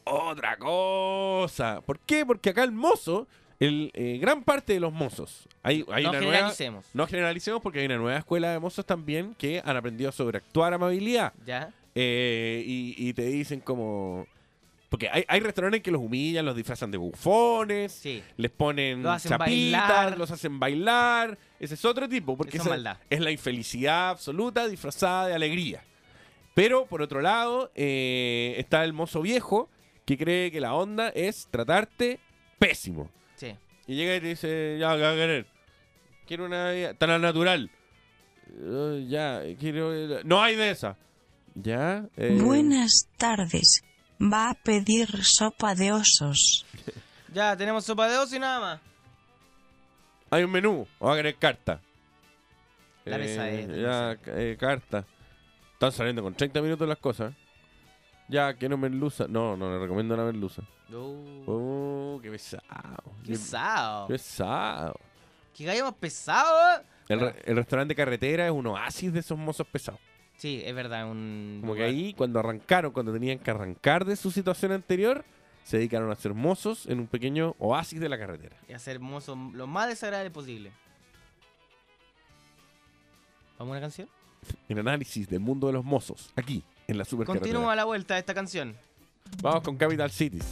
otra cosa. ¿Por qué? Porque acá el mozo, el, eh, gran parte de los mozos, hay, hay no una generalicemos. Nueva, no generalicemos porque hay una nueva escuela de mozos también que han aprendido a sobreactuar amabilidad. Ya. Eh, y te dicen como... Porque hay, hay restaurantes que los humillan, los disfrazan de bufones, Sí. les ponen Los chapitas, bailar. los hacen bailar. Ese es otro tipo, porque es esa maldad. es la infelicidad absoluta disfrazada de alegría. Pero por otro lado, eh, está el mozo viejo que cree que la onda es tratarte pésimo. Sí. Y llega y te dice, ya, ¿qué va a querer? Quiero una vida tan al natural. Eh, ya, quiero... No hay de esa. Ya. eh, Buenas tardes. Va a pedir sopa de osos. Ya, tenemos sopa de oso y nada más. Hay un menú. O va a querer carta. La mesa es Ya, eh, carta. Están saliendo con 30 minutos las cosas. Ya, que no merluza. No, no le recomiendo la merluza. Uh, Oh, qué pesado. qué pesado. Qué pesado. Qué gallo más pesado. eh. El, re- el restaurante de carretera es un oasis de esos mozos pesados. Sí, es verdad. Un Como que lugar- ahí, cuando arrancaron, cuando tenían que arrancar de su situación anterior, se dedicaron a ser mozos en un pequeño oasis de la carretera. Y hacer mozo lo más desagradable posible. ¿Vamos a una canción? En análisis del mundo de los mozos, aquí, en la supercarretera. Continúa a la vuelta de esta canción. Vamos con Capital Cities.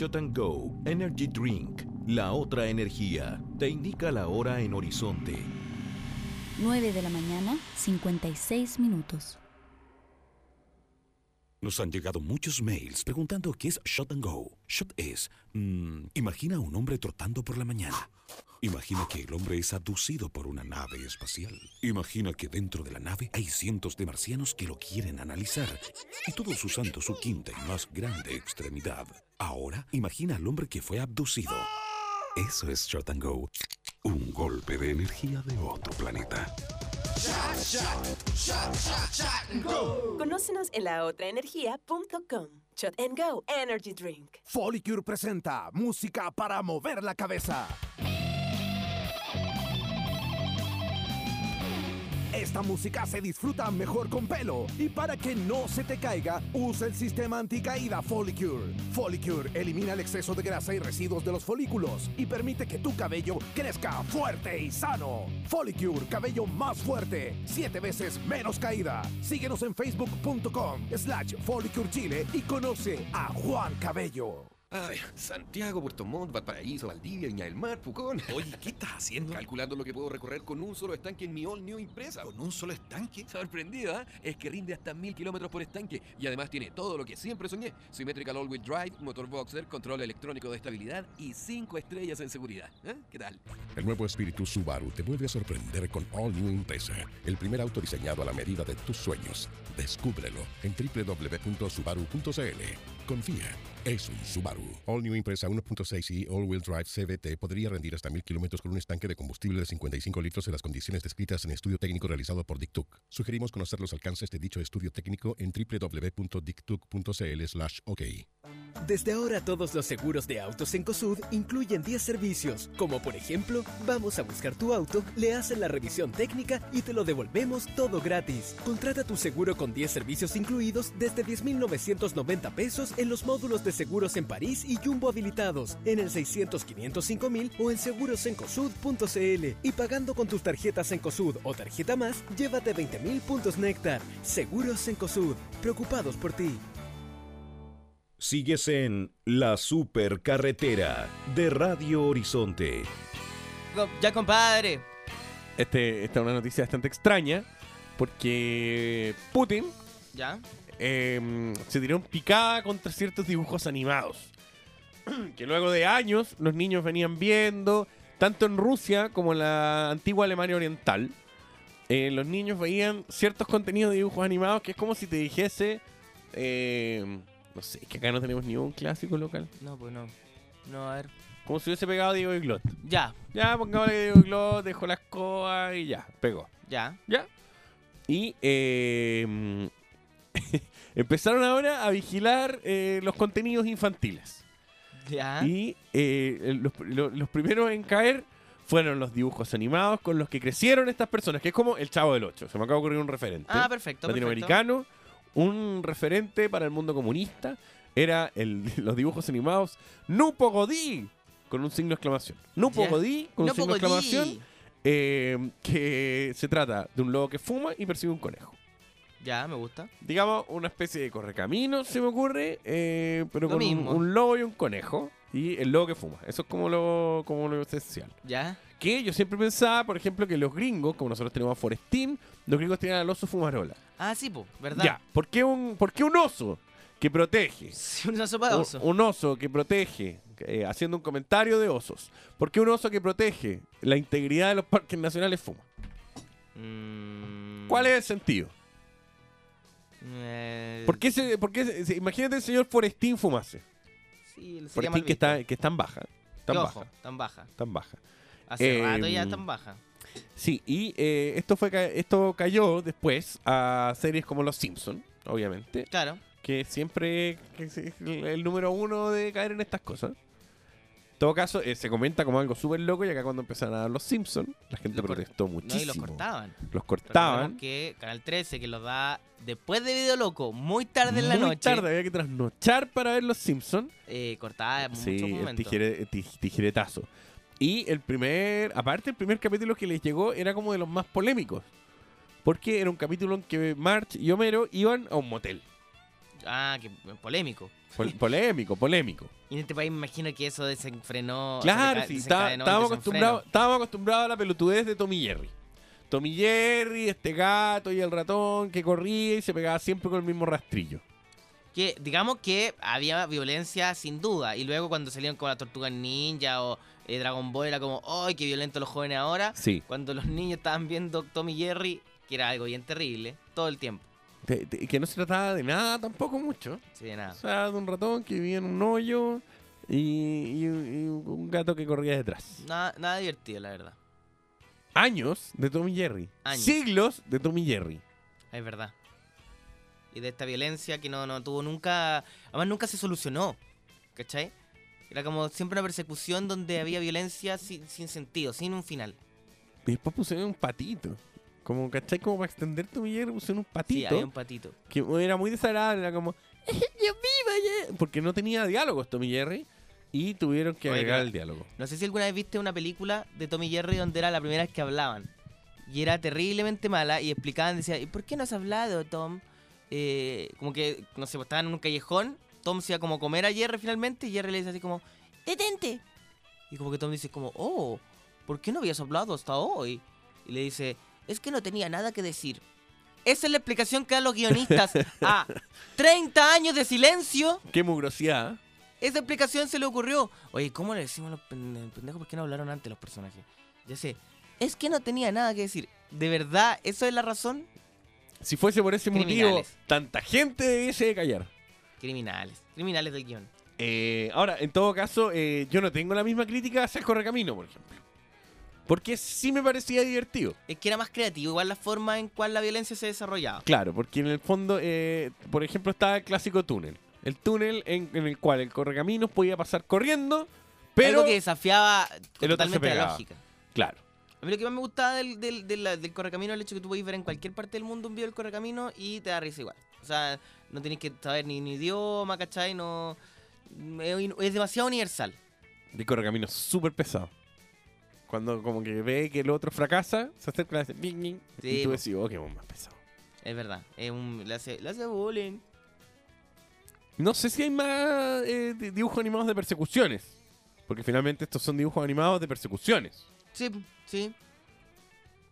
Shot and Go Energy Drink, la otra energía, te indica la hora en horizonte. 9 de la mañana, 56 minutos. Nos han llegado muchos mails preguntando qué es Shot and Go. Shot es, mm, imagina a un hombre trotando por la mañana. Imagina que el hombre es abducido por una nave espacial. Imagina que dentro de la nave hay cientos de marcianos que lo quieren analizar. Y todos usando su quinta y más grande extremidad. Ahora, imagina al hombre que fue abducido. Eso es Shot and Go. Un golpe de energía de otro planeta. Conócenos en laotraenergia.com. Shot and Go Energy Drink. Folicure presenta música para mover la cabeza. Esta música se disfruta mejor con pelo y para que no se te caiga, usa el sistema anticaída Folicure. Folicure elimina el exceso de grasa y residuos de los folículos y permite que tu cabello crezca fuerte y sano. Folicure, cabello más fuerte, siete veces menos caída. Síguenos en facebook.com slash Folicure Chile y conoce a Juan Cabello. Ay, Santiago, Puerto Montt, Valparaíso, Valdivia, Viña del Mar, Pucón. Oye, ¿qué estás haciendo? Calculando lo que puedo recorrer con un solo estanque en mi All New Impresa. ¿Con un solo estanque? Sorprendido, ¿ah? Es que rinde hasta mil kilómetros por estanque y además tiene todo lo que siempre soñé. Symmetrical All-Wheel Drive, motor boxer, control electrónico de estabilidad y cinco estrellas en seguridad. ¿eh? ¿Qué tal? El nuevo espíritu Subaru te vuelve a sorprender con All New Impreza, el primer auto diseñado a la medida de tus sueños. Descúbrelo en www.subaru.cl. Confía, es un Subaru. All New Impreza 1.6 y All Wheel Drive CVT podría rendir hasta 1000 kilómetros con un estanque de combustible de 55 litros en las condiciones descritas en estudio técnico realizado por Dictuc. Sugerimos conocer los alcances de dicho estudio técnico en www.dictuc.cl/ok. Desde ahora todos los seguros de autos en COSUD incluyen 10 servicios, como por ejemplo, vamos a buscar tu auto, le hacen la revisión técnica y te lo devolvemos todo gratis. Contrata tu seguro con 10 servicios incluidos desde 10.990 pesos en los módulos de seguros en París y Jumbo habilitados, en el 600 505 mil o en segurosencosud.cl y pagando con tus tarjetas en COSUD o tarjeta más, llévate 20.000 puntos Néctar. Seguros en COSUD, preocupados por ti. Sigues en La Supercarretera de Radio Horizonte. Ya, compadre. Este, esta es una noticia bastante extraña porque Putin Ya. Eh, se en picada contra ciertos dibujos animados. que luego de años los niños venían viendo, tanto en Rusia como en la antigua Alemania Oriental. eh, los niños veían ciertos contenidos de dibujos animados que es como si te dijese. eh, no sé, es que acá no tenemos ni un clásico local. No, pues no. No, a ver. Como si hubiese pegado Diego Glot. Ya, Ya, pongámosle Diego Glot, dejó la escoba y ya, pegó. ya. ¿Ya? Y eh, empezaron ahora a vigilar eh, los contenidos infantiles. Ya. Y eh, los, lo- los primeros en caer fueron los dibujos animados con los que crecieron estas personas, que es como el Chavo del Ocho. Se me acaba de ocurrir un referente. Ah, perfecto. Latinoamericano, un referente para el mundo comunista. Era el, los dibujos animados Nupo Godí, con un signo de exclamación. Nupo Ya. Godí, con un signo de exclamación. eh, que se trata de un lobo que fuma y persigue un conejo. Ya, me gusta. Digamos, una especie de correcaminos, se me ocurre, eh, pero Lo con un, mismo. un lobo y un conejo. Y el lobo que fuma. Eso es como lo, como lo esencial. Ya. Que yo siempre pensaba, por ejemplo, que los gringos, como nosotros tenemos a Forestín, los gringos tienen al oso fumarola. Ah, sí, pues, ¿verdad? Ya, ¿por qué un, por qué un oso que protege? Sí, una sopa de Un- oso. Un, oso que protege, eh, haciendo un comentario de osos. ¿Por qué un oso que protege la integridad de los parques nacionales fuma? Mm, ¿Cuál es el sentido? Eh, ¿Por qué, se, por qué se- se- imagínate el señor Forestín fumase? Sí, Forestín que está, que es tan baja. Tan baja. tan baja. Tan baja. Hace Eh, rato ya tan baja. Sí, y eh, esto fue esto cayó después a series como Los Simpson, obviamente. Claro. Que siempre que es el número uno de caer en estas cosas. En todo caso, eh, se comenta como algo súper loco, y acá cuando empezaron a dar Los Simpson, la gente Lo protestó No, muchísimo. y los cortaban. Los cortaban. Que Canal 13, que los da después de Video Loco, muy tarde en la Muy noche, tarde, había que trasnochar para ver Los Simpson. eh, cortaba en Sí, muchos el tijere- tij- tijeretazo. Y el primer, aparte el primer capítulo que les llegó era como de los más polémicos. Porque era un capítulo en que March y Homero iban a un motel. Ah, que polémico. Pol- polémico, polémico. Y en este país me imagino que eso desenfrenó. Claro, sí, estábamos, acostumbrados, a la pelotudez de Tommy Jerry. Tommy Jerry, este gato y el ratón que corría y se pegaba siempre con el mismo rastrillo. Que digamos que había violencia sin duda. Y luego cuando salieron con la tortuga ninja o eh, Dragon Ball era como, ¡ay, qué violento los jóvenes ahora! Sí. Cuando los niños estaban viendo Tommy Jerry, que era algo bien terrible, todo el tiempo. Te- te- que no se trataba de nada tampoco mucho. Sí, de nada. O sea, de un ratón que vivía en un hoyo y, y- y un gato que corría detrás. Nada, nada divertido, la verdad. Años de Tommy Jerry. Años. Siglos de Tommy Jerry. Es verdad. Y de esta violencia que no, no tuvo nunca. Además, nunca se solucionó. ¿Cachai? Era como siempre una persecución donde había violencia sin, sin sentido, sin un final. Y después pusieron un patito. Como, ¿cachai? Como para extender Tommy Jerry pusieron un Sí, patito. había un patito. que era muy desagradable, era como, ¡Dios mío, vaya", porque no tenía diálogos Tommy Jerry y tuvieron que agregar el diálogo. No sé si alguna vez viste una película de Tommy Jerry donde era la primera vez que hablaban. Y era terriblemente mala y explicaban, decían, ¿y por qué no has hablado, Tom? Eh, como que, no sé, pues estaban en un callejón, Tom se iba como a comer a Jerry finalmente y Jerry le dice así como, ¡detente! Y como que Tom dice como, oh, ¿por qué no habías hablado hasta hoy? Y le dice, es que no tenía nada que decir. Esa es la explicación que dan los guionistas a 30 años de silencio. Qué mugrosidad. Esa explicación se le ocurrió. Oye, ¿cómo le decimos a los pen- pendejos? ¿Por qué no hablaron antes los personajes? Ya sé. Es que no tenía nada que decir. ¿De verdad eso es la razón? Si fuese por ese motivo, tanta gente debiese de callar. Criminales. Criminales del guion. Eh, ahora, en todo caso, eh, yo no tengo la misma crítica hacia el Correcamino, por ejemplo. Porque sí me parecía divertido. Es que era más creativo, igual la forma en cual la violencia se desarrollaba. Claro, porque en el fondo, eh, por ejemplo, estaba el clásico túnel. El túnel en, en el cual el Correcaminos podía pasar corriendo, pero Algo que desafiaba totalmente la lógica. Claro. A mí lo que más me gustaba del, del, del, del Correcamino es el hecho que tú podés ver en cualquier parte del mundo un video del Correcamino y te da risa igual. O sea, no tenés que saber ni, ni idioma, ¿cachai? No, es, es demasiado universal. El Correcaminos súper pesado. Cuando como que ve que el otro fracasa, se acerca y le hace bing, bing, Sí, y tú decís, oh, qué más pesado. Es verdad. Es un, le, hace, le hace bullying. No sé si hay más eh, di- dibujos animados de persecuciones. Porque finalmente estos son dibujos animados de persecuciones. Sí, sí.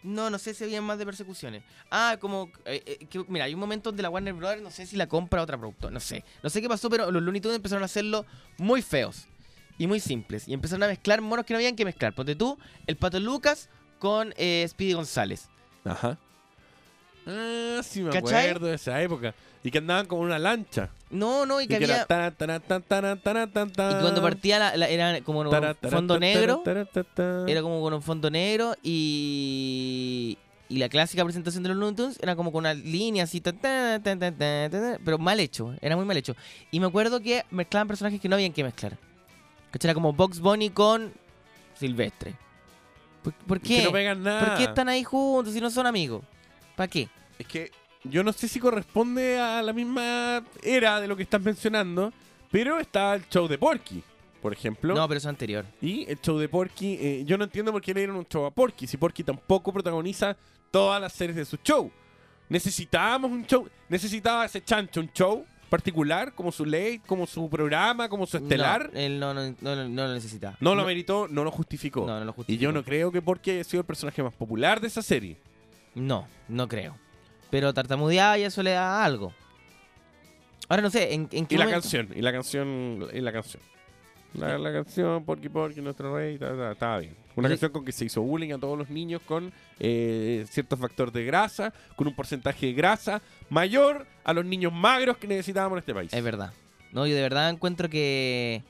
No, no sé si había más de persecuciones. Ah, como. eh, eh, que, mira, hay un momento donde la Warner Brothers, no sé si la compra otra productora, no sé. No sé qué pasó, pero los Looney Tunes empezaron a hacerlo muy feos y muy simples. Y empezaron a mezclar monos que no habían que mezclar. Ponte tú, el Pato Lucas con eh, Speedy González. Ajá. Ah, sí me ¿Cachai? acuerdo de esa época. Y que andaban como en una lancha. No, no, y que era había. Y cuando partía la, la- era como un fondo negro. Era como con un fondo negro y. Y la clásica presentación de los Looney Tunes era como con una línea así, tan, tan, tan, pero mal hecho, era muy mal hecho. Y me acuerdo que mezclaban personajes que no habían que mezclar. ¿Cachai? Era como Box Bunny con Silvestre. ¿Por, por Es que qué? no pegan nada. ¿Por qué están ahí juntos si no son amigos? ¿Para qué? Es que yo no sé si corresponde a la misma era de lo que estás mencionando, pero está el show de Porky, por ejemplo. No, pero es anterior. Y el show de Porky, eh, yo no entiendo por qué le dieron un show a Porky, si Porky tampoco protagoniza todas las series de su show. Necesitábamos un show, necesitaba ese chancho un show particular, como su ley, como su programa, como su estelar. No, él no, no, no, no- lo necesitaba. No lo meritó, no lo justificó. No, no lo Y yo no creo que Porky haya sido el personaje más popular de esa serie. No, no creo. Pero tartamudeaba y eso le da algo. Ahora no sé, ¿en, en qué Y la canción, y la canción, y la canción. La, la canción, Porky Porky, nuestro rey, ta, ta, estaba bien. Una canción con que se hizo bullying a todos los niños con eh, cierto factor de grasa, con un porcentaje de grasa mayor a los niños magros que necesitábamos en este país. Es verdad. No, yo de verdad encuentro que.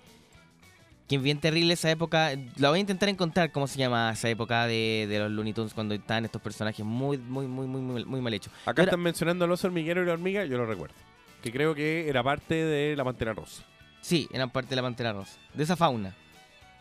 Que bien terrible esa época. La voy a intentar encontrar cómo se llama esa época de, de los Looney Tunes cuando estaban estos personajes muy, muy, muy, muy, muy, mal hechos. Acá están mencionando al oso hormiguero y la hormiga, yo lo recuerdo. Que creo que era parte de la Pantera Rosa. Sí, eran parte de la Pantera Rosa. De esa fauna.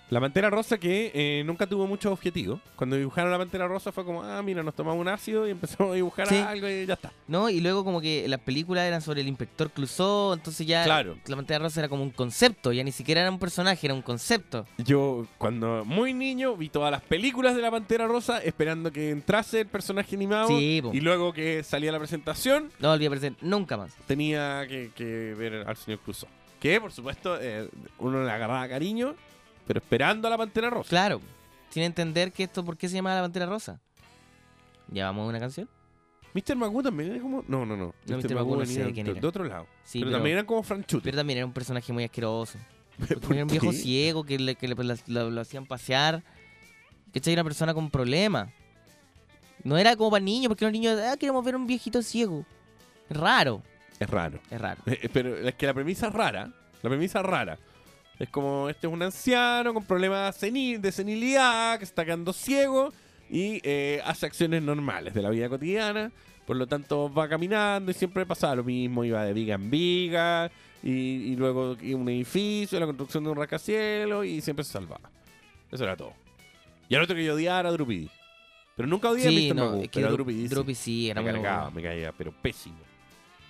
La Pantera Rosa que eh, nunca tuvo muchos objetivos. Cuando dibujaron la Pantera Rosa fue como, ah, mira, nos tomamos un ácido y empezamos a dibujar Sí. algo y ya está. ¿No? Y luego como que las películas eran sobre el inspector Clouseau, entonces ya Claro. la Pantera Rosa era como un concepto, ya ni siquiera era un personaje, era un concepto. Yo, cuando muy niño, vi todas las películas de la Pantera Rosa esperando que entrase el personaje animado. Sí, y luego que salía la presentación, No volví a aparecer nunca más. tenía que, que ver al señor Crusoe. Que, por supuesto, eh, uno le agarraba cariño, pero esperando a la Pantera Rosa. Claro, sin entender que esto, ¿por qué se llama la Pantera Rosa? ¿Ya vamos a una canción? Mr. Magoo también era como... No, no, no. No, Mr. Magoo no sé de quién era. de otro lado. Sí, pero, también eran como franchutes. Pero también era un personaje muy asqueroso. ¿Por Porque era un viejo ciego que, le, que le- lo, hacían pasear. ¿Cachai? Una persona con problemas. No era como para niños, porque los niños, ah, queremos ver un viejito ciego. Raro, Es raro. es raro. Eh, Pero es que la premisa es rara. La premisa es rara. Es como, este es un anciano con problemas senil, de senilidad, que se está quedando ciego y eh, hace acciones normales de la vida cotidiana. Por lo tanto, va caminando y siempre pasaba lo mismo. Iba de viga en viga y, y luego un edificio, la construcción de un rascacielos y siempre se salvaba. Eso era todo. Y al otro que yo odiaba era Drupidi. Pero nunca odié Sí, a Mr. no, Magoo, es que pero Dru- Drupidi sí. Sí, era me muy cargaba, bueno. me caía, pero pésimo.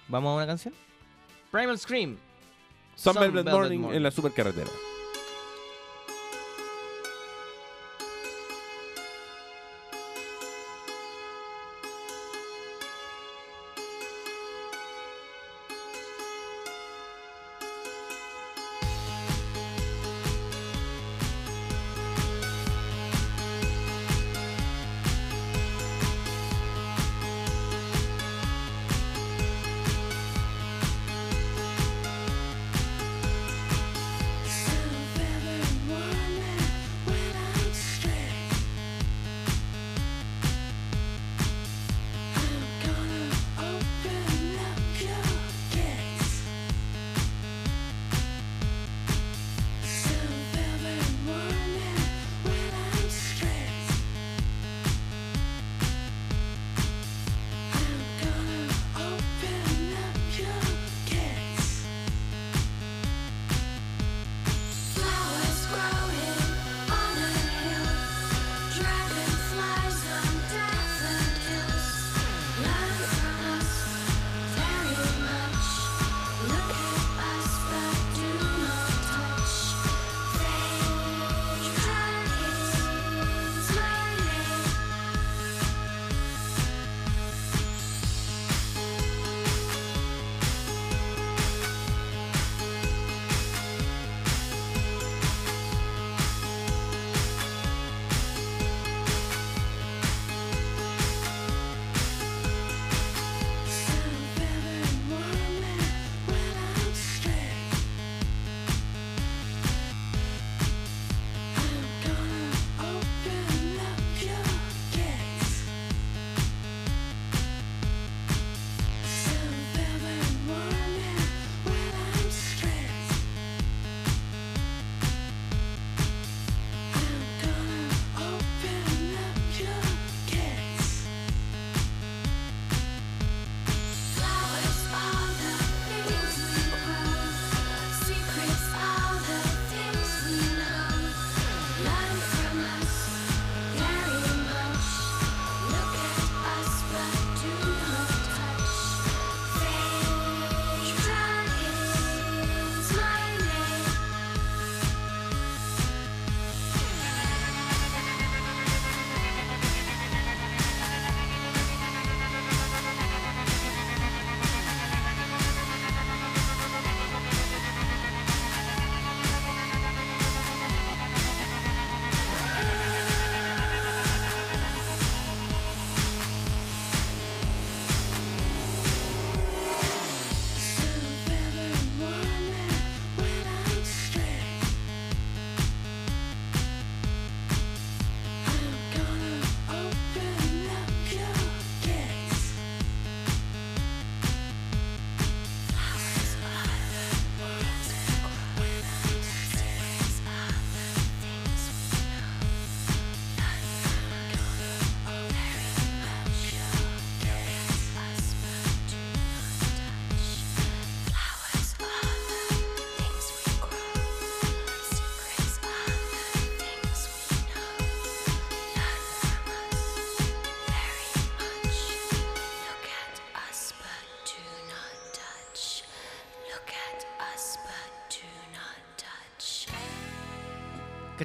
¿Vamos a una canción? Primal Scream. Sun Some Velvet Velvet Morning Morning. en la supercarretera.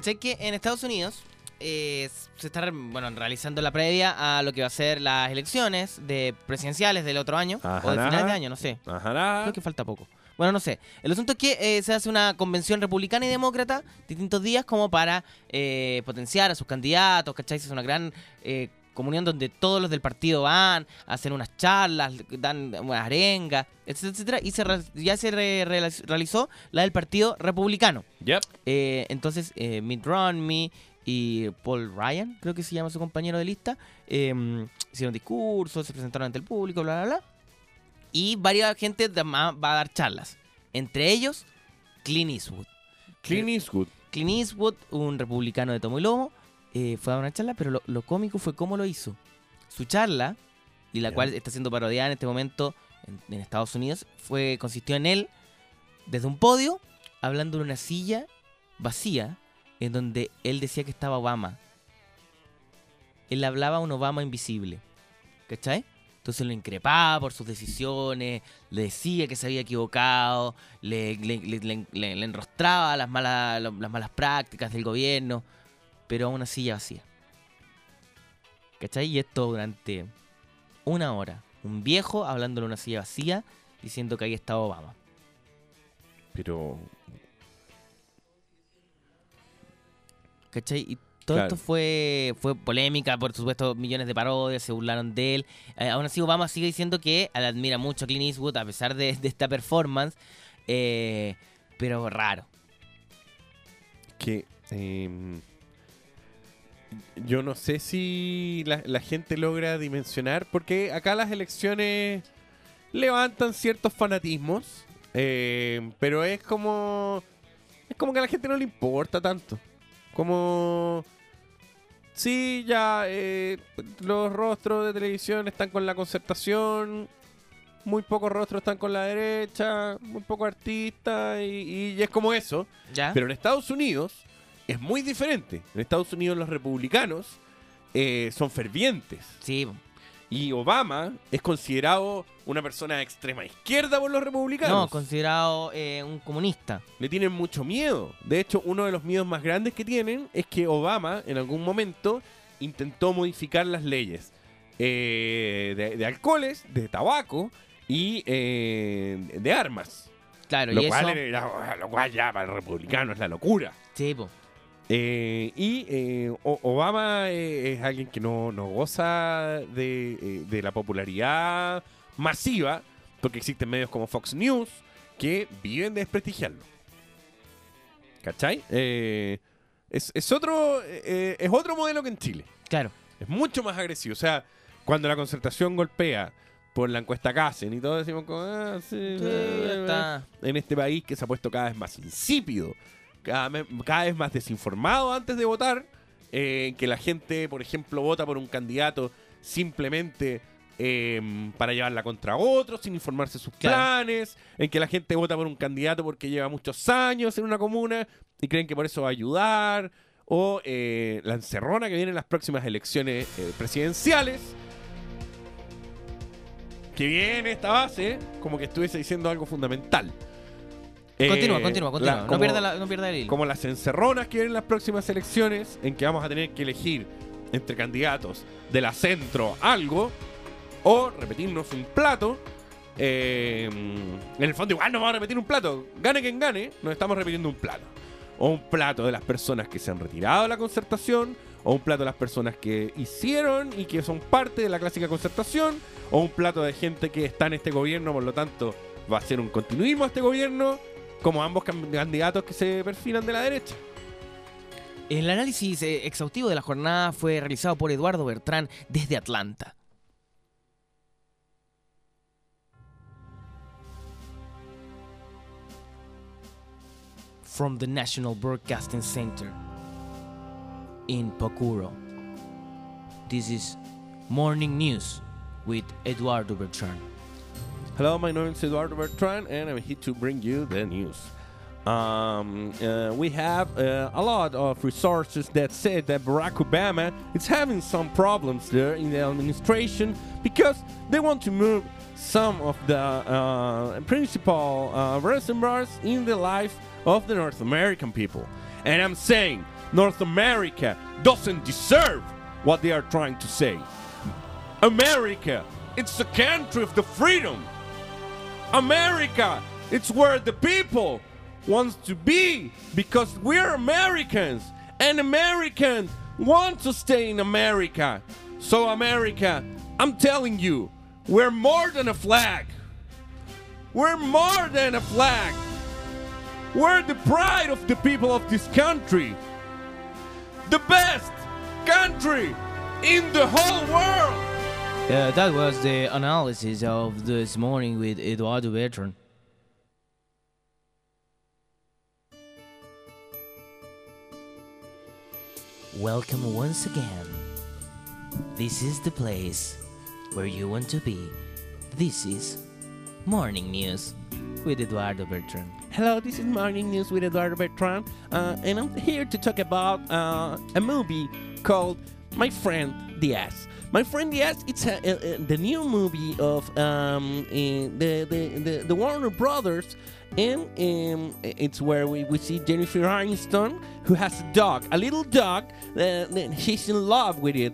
¿Cachai que en Estados Unidos eh, se está bueno, realizando la previa a lo que va a ser las elecciones de presidenciales del otro año o de Ajará. final de año, no sé. Ajará. Creo que falta poco. Bueno, no sé. El asunto es que eh, se hace una convención republicana y demócrata distintos días como para eh, potenciar a sus candidatos, ¿cachai? Hace una gran eh, comunión donde todos los del partido van, hacen unas charlas, dan unas arengas, etcétera, etcétera. Y se re- ya se re- re- realizó la del partido republicano. Yep. Eh, entonces, eh, Mitt Romney y Paul Ryan, creo que se llama su compañero de lista, eh, hicieron discursos, se presentaron ante el público, bla, bla, bla. Y varias gente va a dar charlas. Entre ellos, Clint Eastwood. Clint Eastwood. Clint Eastwood, un republicano de tomo y lomo, eh, fue a una charla, pero lo, lo cómico fue cómo lo hizo. Su charla, y la cual está siendo parodiada en este momento en, en Estados Unidos, fue consistió en él, desde un podio, hablando de una silla vacía, en donde él decía que estaba Obama. Él hablaba a un Obama invisible. ¿Cachai? Entonces lo increpaba por sus decisiones, le decía que se había equivocado, le, le- enrostraba las malas, las malas prácticas del gobierno, pero a una silla vacía. ¿Cachai? Y esto durante una hora. Un viejo hablándole a una silla vacía diciendo que ahí estaba Obama. Pero. ¿Cachai? Y todo Claro. esto fue, fue polémica, por supuesto, millones de parodias, se burlaron de él. Eh, aún así, Obama sigue diciendo que él admira mucho a Clint Eastwood a pesar de, de esta performance, eh, pero raro. que em, yo no sé si la, la gente logra dimensionar, porque acá las elecciones levantan ciertos fanatismos, em, pero es como es como que a la gente no le importa tanto, como sí ya eh, los rostros de televisión están con la concertación. Muy pocos rostros están con la derecha, muy pocos artistas y, y es como eso. ¿Ya? Pero en Estados Unidos es muy diferente. En Estados Unidos los republicanos eh, son fervientes. Sí. Y Obama es considerado una persona de extrema izquierda por los republicanos. No, considerado eh, un comunista. Le tienen mucho miedo. De hecho, uno de los miedos más grandes que tienen es que Obama en algún momento intentó modificar las leyes eh, de, de alcoholes, de tabaco y eh, de armas. Claro, lo, y cual eso- era- lo cual ya para el republicano es la locura. Sí, po. Eh, y eh, Obama eh, es alguien que no, no goza de, eh, de la popularidad masiva, porque existen medios como Fox News que viven de desprestigiarlo. ¿Cachai? Es, es otro, es otro modelo que en Chile. Claro. Es mucho más agresivo. O sea, cuando la concertación golpea por la encuesta Casen y todo decimos como, ah, sí, está. en este país que se ha puesto cada vez más insípido, cada, vez más desinformado antes de votar, eh, que la gente, por ejemplo, vota por un candidato simplemente eh, para llevarla contra otro, sin informarse sus Claro. planes, en que la gente vota por un candidato porque lleva muchos años en una comuna y creen que por eso va a ayudar, o eh, la encerrona que viene en las próximas elecciones eh, presidenciales. Que viene esta base como que estuviese diciendo algo fundamental. Continúa, Eh, continúa, continúa. la- no, pierda la- no pierda el hilo. como las encerronas que vienen en las próximas elecciones, en que vamos a tener que elegir entre candidatos de la centro algo, o repetirnos un plato. eh, en el fondo, igual nos vamos a repetir un plato. Gane quien gane, nos estamos repitiendo un plato. O un plato de las personas que se han retirado de la concertación, o un plato de las personas que hicieron y que son parte de la clásica concertación, o un plato de gente que está en este gobierno, por lo tanto, va a ser un continuismo a este gobierno, como ambos candidatos que se perfilan de la derecha. El análisis eh, exhaustivo de la jornada fue realizado por Eduardo Bertrán desde Atlanta. From the National Broadcasting Center in Pocuro. This is Morning News with Eduardo Bertrán. Hello, my name is Eduardo Bertrand, and I'm here to bring you the news. Um, uh, we have uh, a lot of resources that say that Barack Obama is having some problems there in the administration because they want to move some of the uh, principal uh, reservoirs in the life of the North American people. And I'm saying North America doesn't deserve what they are trying to say. America, it's the country of the freedom. America, it's where the people wants to be because we're Americans and Americans want to stay in America. So America, I'm telling you, we're more than a flag. We're more than a flag. We're the pride of the people of this country. The best country in the whole world. Uh, that was the analysis of this morning with Eduardo Bertrand. Welcome once again. This is the place where you want to be. This is Morning News with Eduardo Bertrand. Hello, this is Morning News with Eduardo Bertrand, uh, and I'm here to talk about uh, a movie called My Friend Diaz. My Friend yes, it's a, a- a- the new movie of um, eh, the, the, the, the Warner Brothers, and um, it's where we, we see Jennifer Aniston, who has a dog, a little dog, uh, that she's in love with it.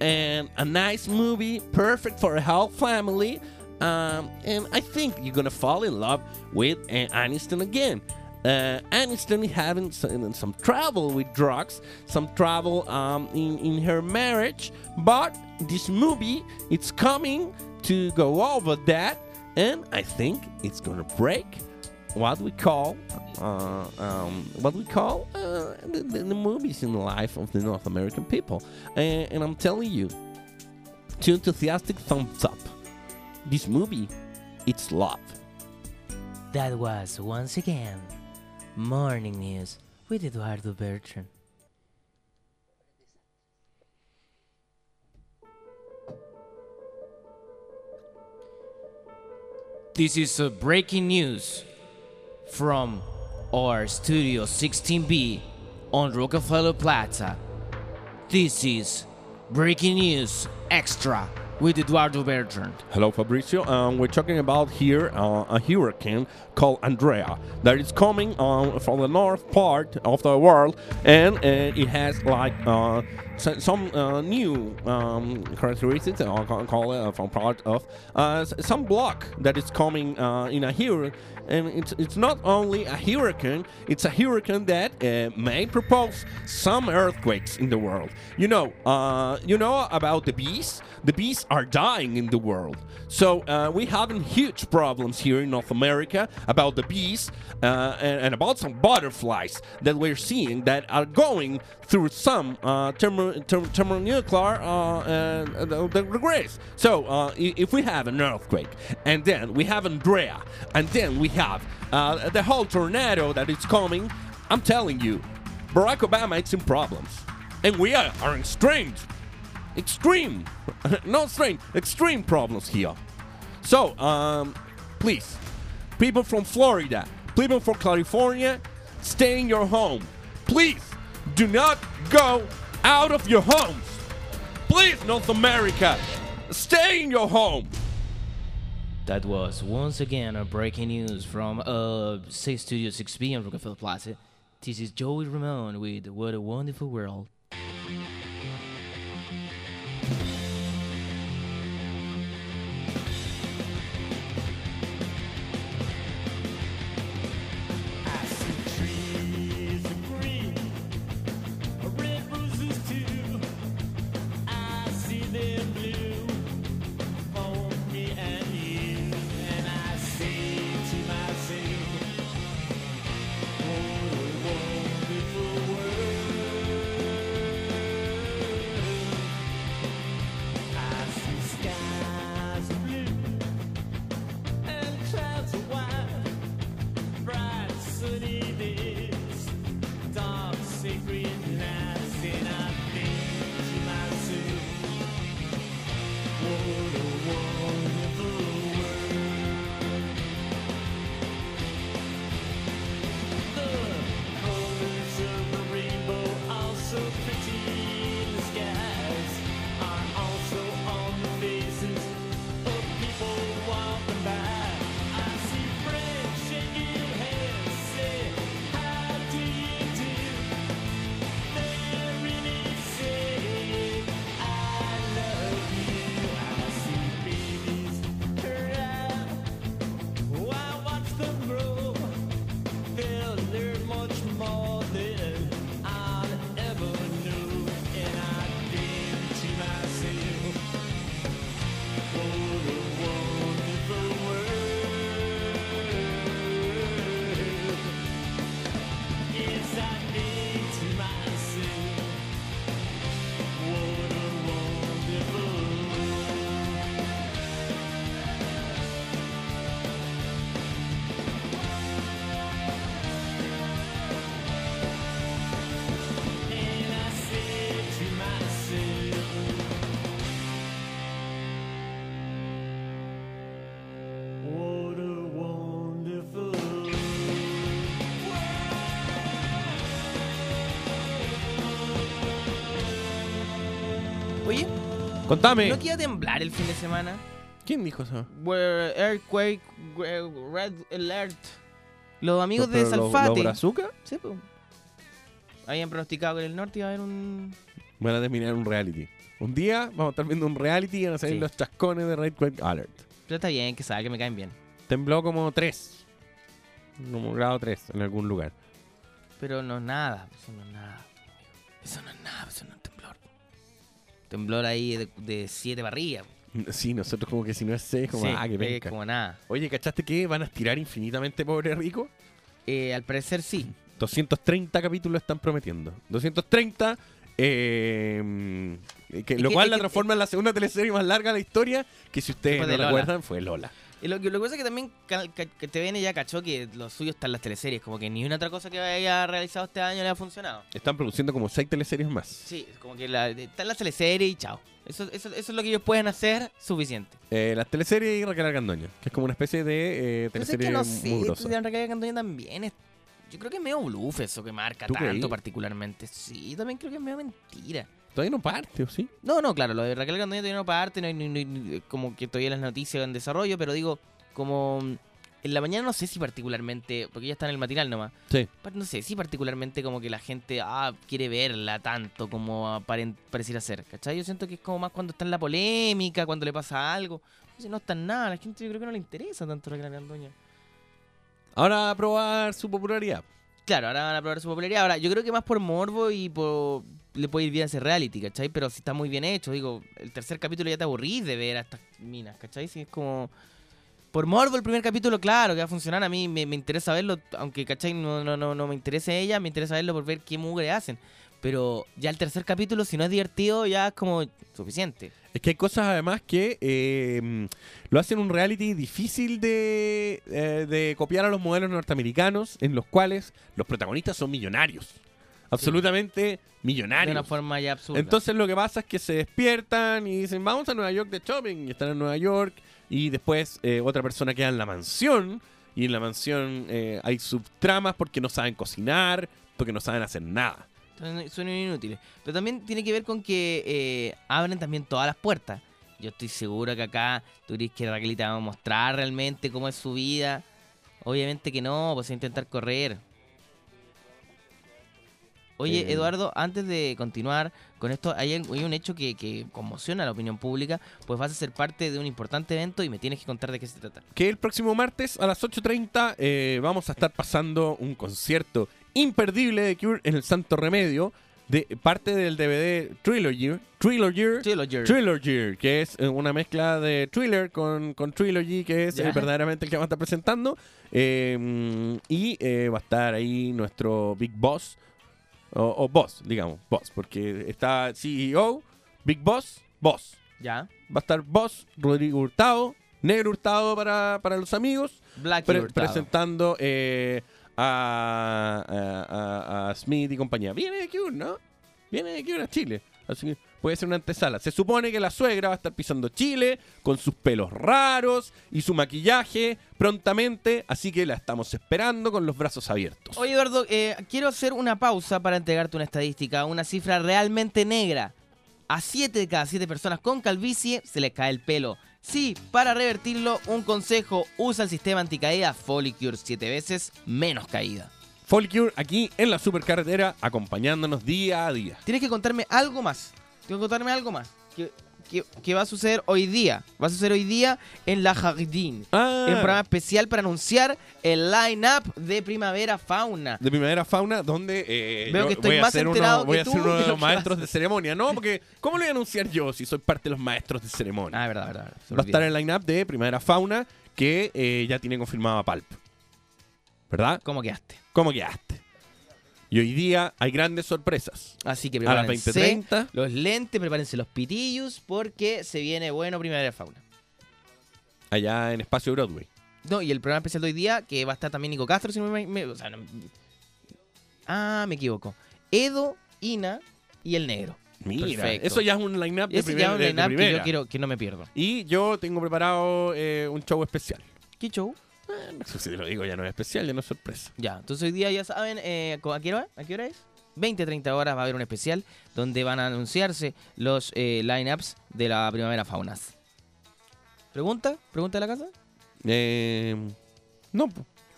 And a nice movie, perfect for a whole family. Um, and I think you're gonna fall in love with uh, Aniston again. Uh, Aniston is having some, some trouble with drugs, some trouble um, in, in her marriage, but this movie it's coming to go over that, and I think it's gonna break what we call uh, um, what we call uh, the, the, movies in the life of the North American people, and, and I'm telling you, two enthusiastic thumbs up. This movie, it's love. That was once again Morning News with Eduardo Bertrand. This is uh, breaking news from our Studio 16B on Rockefeller Plaza. This is breaking news extra with Eduardo Bertrand. Hello, Fabrizio. Um, we're talking about here uh, a hurricane called Andrea that is coming um, from the north part of the world, and uh, it has like uh, so- some uh, new um, characteristics. I'll call it uh, from part of uh, some block that is coming uh, in a hurricane. And it's, it's not only a hurricane, it's a hurricane that uh, may propose some earthquakes in the world. You know, uh, you know about the bees? The bees are dying in the world. So uh, we having huge problems here in North America about the bees uh, and, and about some butterflies that we're seeing that are going through some uh, thermo, thermo, thermonuclear uh, uh. So uh, if we have an earthquake and then we have Andrea and then we have uh, the whole tornado that is coming, I'm telling you, Barack Obama is in problems. And we are, are in extreme, extreme, not strange, extreme problems here. So, um, please, people from Florida, people from California, stay in your home. Please, do not go out of your homes. Please, North America, stay in your home. That was once again a breaking news from uh, say Studio 6B on Rockefeller Plaza. This is Joey Ramone with What a Wonderful World. Contame. ¿no queda temblar el fin de semana? ¿Quién dijo eso? Earthquake, red alert. Los amigos ¿Pero de lo- Salfate. lo brazuca? Sí, pues. Habían pronosticado que en el norte iba a haber un. Van a terminar un reality. Un día vamos a estar viendo un reality y van a salir Sí. los chascones de Red Quake Alert. Pero está bien, que sabe que me caen bien. Tembló como 3. Como grado 3 en algún lugar. Pero no es nada, eso no es nada. Eso no es nada, eso no es temblor. Temblor ahí de, de siete barrigas. Sí, nosotros como que si no es 6, como, Sí, ah, que como nada. Oye, ¿cachaste que van a estirar infinitamente Pobre Rico? Eh, al parecer sí. 230 capítulos están prometiendo. 230, eh, que, Es lo que- cual la que- transforma en la segunda teleserie más larga de la historia, que si ustedes no recuerdan fue Lola. Y lo, que- lo que pasa es que también que TVN ya cachó que lo suyo está en las teleseries. Como que ni una otra cosa que haya realizado este año le ha funcionado. Están produciendo como 6 teleseries más. Sí, como que la, está en las teleseries y chao. Eso, eso, eso es lo que ellos pueden hacer suficiente. Eh, las teleseries y Raquel Argandoña, que es como una especie de eh, Pero es teleserie que no muy sé, Raquel Cantoña también es... Yo creo que es medio bluff eso que marca ¿Tú tanto creí? particularmente. Sí, también creo que es medio mentira. Todavía no parte, ¿o sí? No, no, claro, lo de Raquel Cantoña todavía no parte, no hay, ni- ni- como que todavía las noticias en desarrollo, pero digo, como mm, en la mañana no sé si particularmente, porque ya está en el matinal nomás, Sí. no sé si particularmente como que la gente ah, quiere verla tanto como pareciera ser, ¿cachai? Yo siento que es como más cuando está en la polémica, cuando le pasa algo. Si no está en nada, la gente yo creo que no le interesa tanto Raquel Cantoña. Ahora a probar su popularidad. Claro, ahora van a probar su popularidad. Ahora, yo creo que más por morbo y por. Le puede ir bien ese reality, ¿cachai? Pero si está muy bien hecho, digo, el tercer capítulo ya te aburrís de ver a estas minas, ¿cachai? Si es como. Por morbo, el primer capítulo, claro, que va a funcionar. A mí me, me interesa verlo, aunque, ¿cachai? No, no, no, no me interesa ella, me interesa verlo por ver qué mugre hacen. Pero ya el tercer capítulo, si no es divertido, ya es como suficiente. Es que hay cosas además que eh, lo hacen un reality difícil de, eh, de copiar a los modelos norteamericanos, en los cuales los protagonistas son millonarios. Absolutamente De millonarios. una forma ya absurda. Entonces lo que pasa es que se despiertan y dicen, vamos a Nueva York de shopping, y están en Nueva York, y después eh, otra persona queda en la mansión, y en la mansión eh, hay subtramas porque no saben cocinar, porque no saben hacer nada. Son, inútiles. Pero también tiene que ver con que eh, abren también todas las puertas. Yo estoy seguro que acá tú que Raquelita va a mostrar realmente cómo es su vida. Obviamente que no, pues a intentar correr. Oye, Eh. Eduardo, antes de continuar con esto, hay, un- hay un hecho que, que conmociona a la opinión pública, pues vas a ser parte de un importante evento y me tienes que contar de qué se trata. que el próximo martes a las 8.30 eh, vamos a estar pasando un concierto imperdible de Cure en el Santo Remedio de parte del DVD Trilogy, Trilogy, Trilogy. Trilogy, que es eh, una mezcla de thriller con, con Trilogy, que es eh, verdaderamente el que vamos a estar presentando. Eh, y eh, va a estar ahí nuestro Big Boss, o, o Boss, digamos, Boss, porque está CEO, Big Boss, Boss. Ya. Va a estar Boss, Rodrigo Hurtado, Negro Hurtado para, para los amigos. Black pre- Hurtado. presentando eh, a, a- a- a Smith y compañía. Viene de Cure, ¿no? Viene de Cure a Chile. Así que puede ser una antesala. Se supone que la suegra va a estar pisando Chile con sus pelos raros y su maquillaje prontamente. Así que la estamos esperando con los brazos abiertos. Oye, Eduardo, eh, quiero hacer una pausa para entregarte una estadística, una cifra realmente negra. A 7 de cada 7 personas con calvicie se les cae el pelo. Sí, para revertirlo, un consejo, usa el sistema anticaída Folicure 7 veces menos caída. Folcure aquí en la supercarretera acompañándonos día a día. Tienes que contarme algo más. Que contarme algo más. Que, que- que va a suceder hoy día. Va a suceder hoy día en La Jardín. Ah. En un programa especial para anunciar el line-up de Primavera Fauna. de Primavera Fauna, donde eh, Veo que estoy voy a más ser uno, enterado voy que a ser uno de de lo los maestros a de ceremonia, ¿no? Porque ¿cómo lo voy a anunciar yo si soy parte de los maestros de ceremonia? Ah, verdad, verdad. verdad. Va a estar olvidó. el line-up de Primavera Fauna que eh, ya tiene confirmado a Palp. ¿Verdad? ¿Cómo quedaste? ¿Cómo quedaste? Y hoy día hay grandes sorpresas. Así que A las prepárense 20:30. los lentes, prepárense los pitillos, porque se viene bueno Primavera Fauna. Allá en Espacio Broadway. No, y el programa especial de hoy día, que va a estar también Nico Castro, si no me, me- o sea, no- ah, me equivoco. Edo, Ina y el negro. Mira, Perfecto. eso ya es un line-up de, ya primer- es un de- de line-up que primera. yo quiero que no me pierdo. Y yo tengo preparado eh, un show especial. ¿Qué show? Eh, si te lo digo, ya no es especial, ya no es sorpresa. Ya, entonces hoy día ya saben, eh, ¿a qué hora? ¿A qué hora es? 20-30 horas va a haber un especial donde van a anunciarse los eh, lineups de la Primavera Faunas. ¿Pregunta? ¿Pregunta de la casa? Eh, no.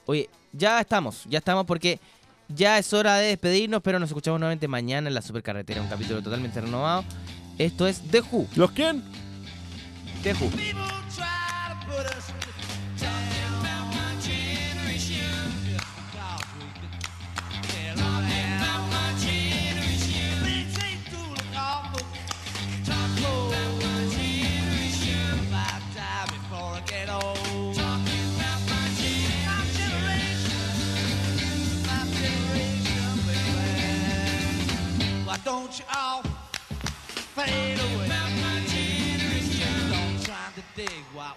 Oye, ya estamos, ya estamos porque ya es hora de despedirnos, pero nos escuchamos nuevamente mañana en la Supercarretera, un capítulo totalmente renovado. Esto es The Who. ¿Los quién? The Who. Don't you all fade away? Don't try to dig what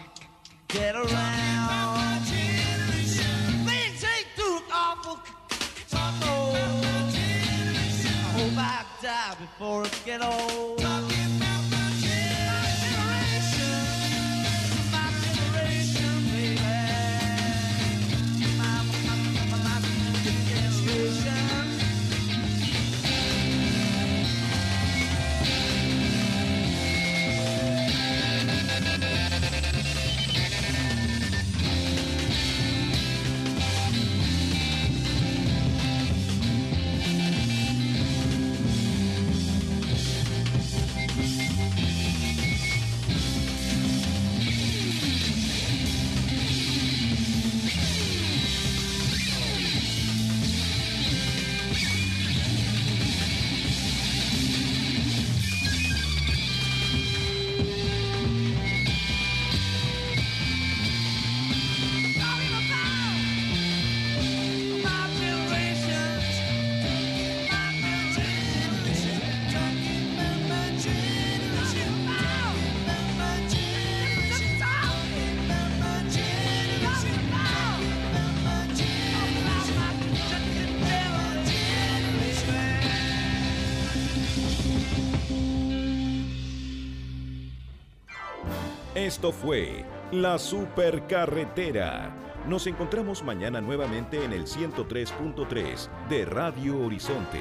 Esto fue La Supercarretera. Nos encontramos mañana nuevamente en el 103.3 de Radio Horizonte.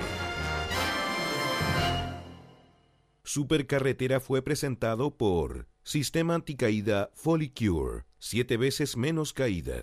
Supercarretera fue presentado por Sistema Anticaída Folicure. Siete veces menos caída.